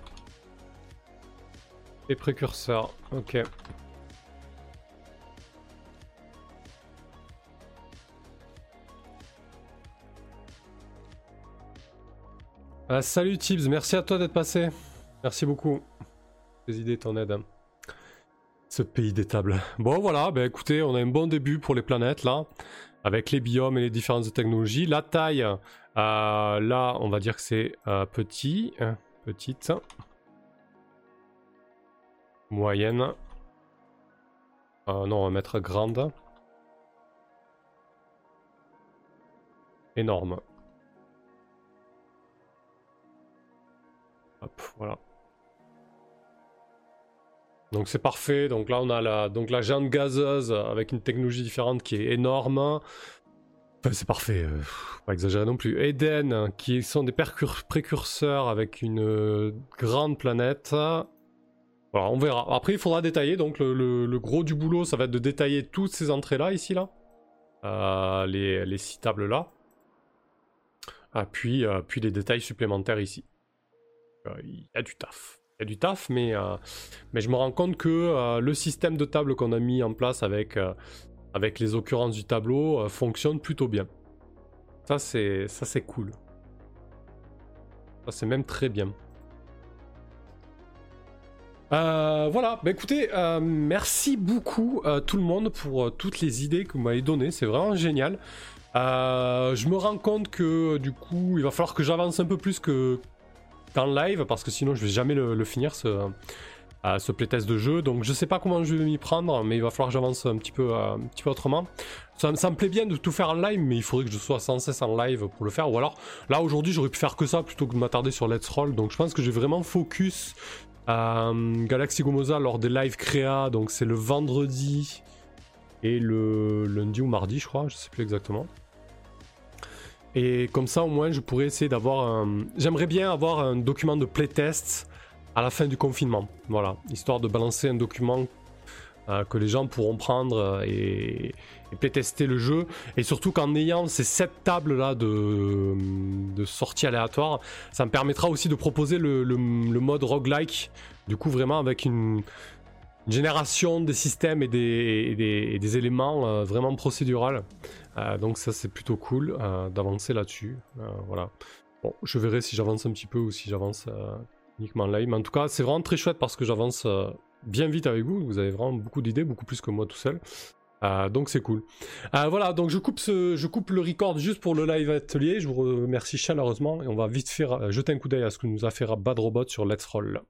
Et précurseurs, ok. Ah, salut Tibbs, merci à toi d'être passé. Merci beaucoup. Tes idées, ton aide. Ce pays des tables. Bon voilà, ben écoutez, on a un bon début pour les planètes là, avec les biomes et les différentes technologies. La taille, euh, là, on va dire que c'est euh, petit, hein, petite, moyenne. Euh, non, on va mettre grande. Énorme. Hop, voilà. Donc c'est parfait. Donc là on a la, donc la géante gazeuse avec une technologie différente qui est énorme c'est parfait, euh, pas exagérer non plus. Eden, qui sont des précurseurs avec une euh, grande planète. Voilà, on verra. Après, il faudra détailler. Donc, le, gros du boulot, ça va être de détailler toutes ces entrées-là, ici, là. Euh, les, les six tables-là. Ah, puis, puis les détails supplémentaires ici. Il y a du taf. Y a du taf, mais, mais je me rends compte que le système de table qu'on a mis en place avec avec les occurrences du tableau, euh, fonctionne plutôt bien. Ça, c'est ça c'est cool. Ça, c'est même très bien. Euh, voilà, bah écoutez, euh, merci beaucoup tout le monde pour toutes les idées que vous m'avez données, c'est vraiment génial. je me rends compte que du coup, il va falloir que j'avance un peu plus que qu'en live, parce que sinon je vais jamais le finir ce, à ce playtest de jeu. Donc je sais pas comment je vais m'y prendre, mais il va falloir que j'avance un petit peu, euh, un petit peu autrement. Ça, me plaît bien de tout faire en live, mais il faudrait que je sois sans cesse en live pour le faire. Ou alors, là aujourd'hui, j'aurais pu faire que ça plutôt que de m'attarder sur Let's Roll. Donc je pense que j'ai vraiment focus euh, Galaxy Gomoza lors des live créa. Donc c'est le vendredi et le lundi ou mardi, je crois, je sais plus exactement. Et comme ça, au moins, je pourrais essayer d'avoir un. J'aimerais bien avoir un document de playtest à la fin du confinement. Voilà, histoire de balancer un document euh, que les gens pourront prendre euh, et, playtester le jeu. Et surtout qu'en ayant ces sept tables là de, de sortie aléatoire, ça me permettra aussi de proposer le, mode roguelike. Du coup, vraiment avec une, génération des systèmes et des, éléments euh, vraiment procédural. Euh, donc ça c'est plutôt cool euh, d'avancer là-dessus. Euh, voilà. Bon, je verrai si j'avance un petit peu ou si j'avance uniquement live. Mais en tout cas, c'est vraiment très chouette parce que j'avance bien vite avec vous. Vous avez vraiment beaucoup d'idées, beaucoup plus que moi tout seul. Donc c'est cool. Voilà, donc je coupe, ce, je coupe le record juste pour le live atelier. Je vous remercie chaleureusement et on va vite faire jeter un coup d'œil à ce que nous a fait Bad Robot sur Let's Roll.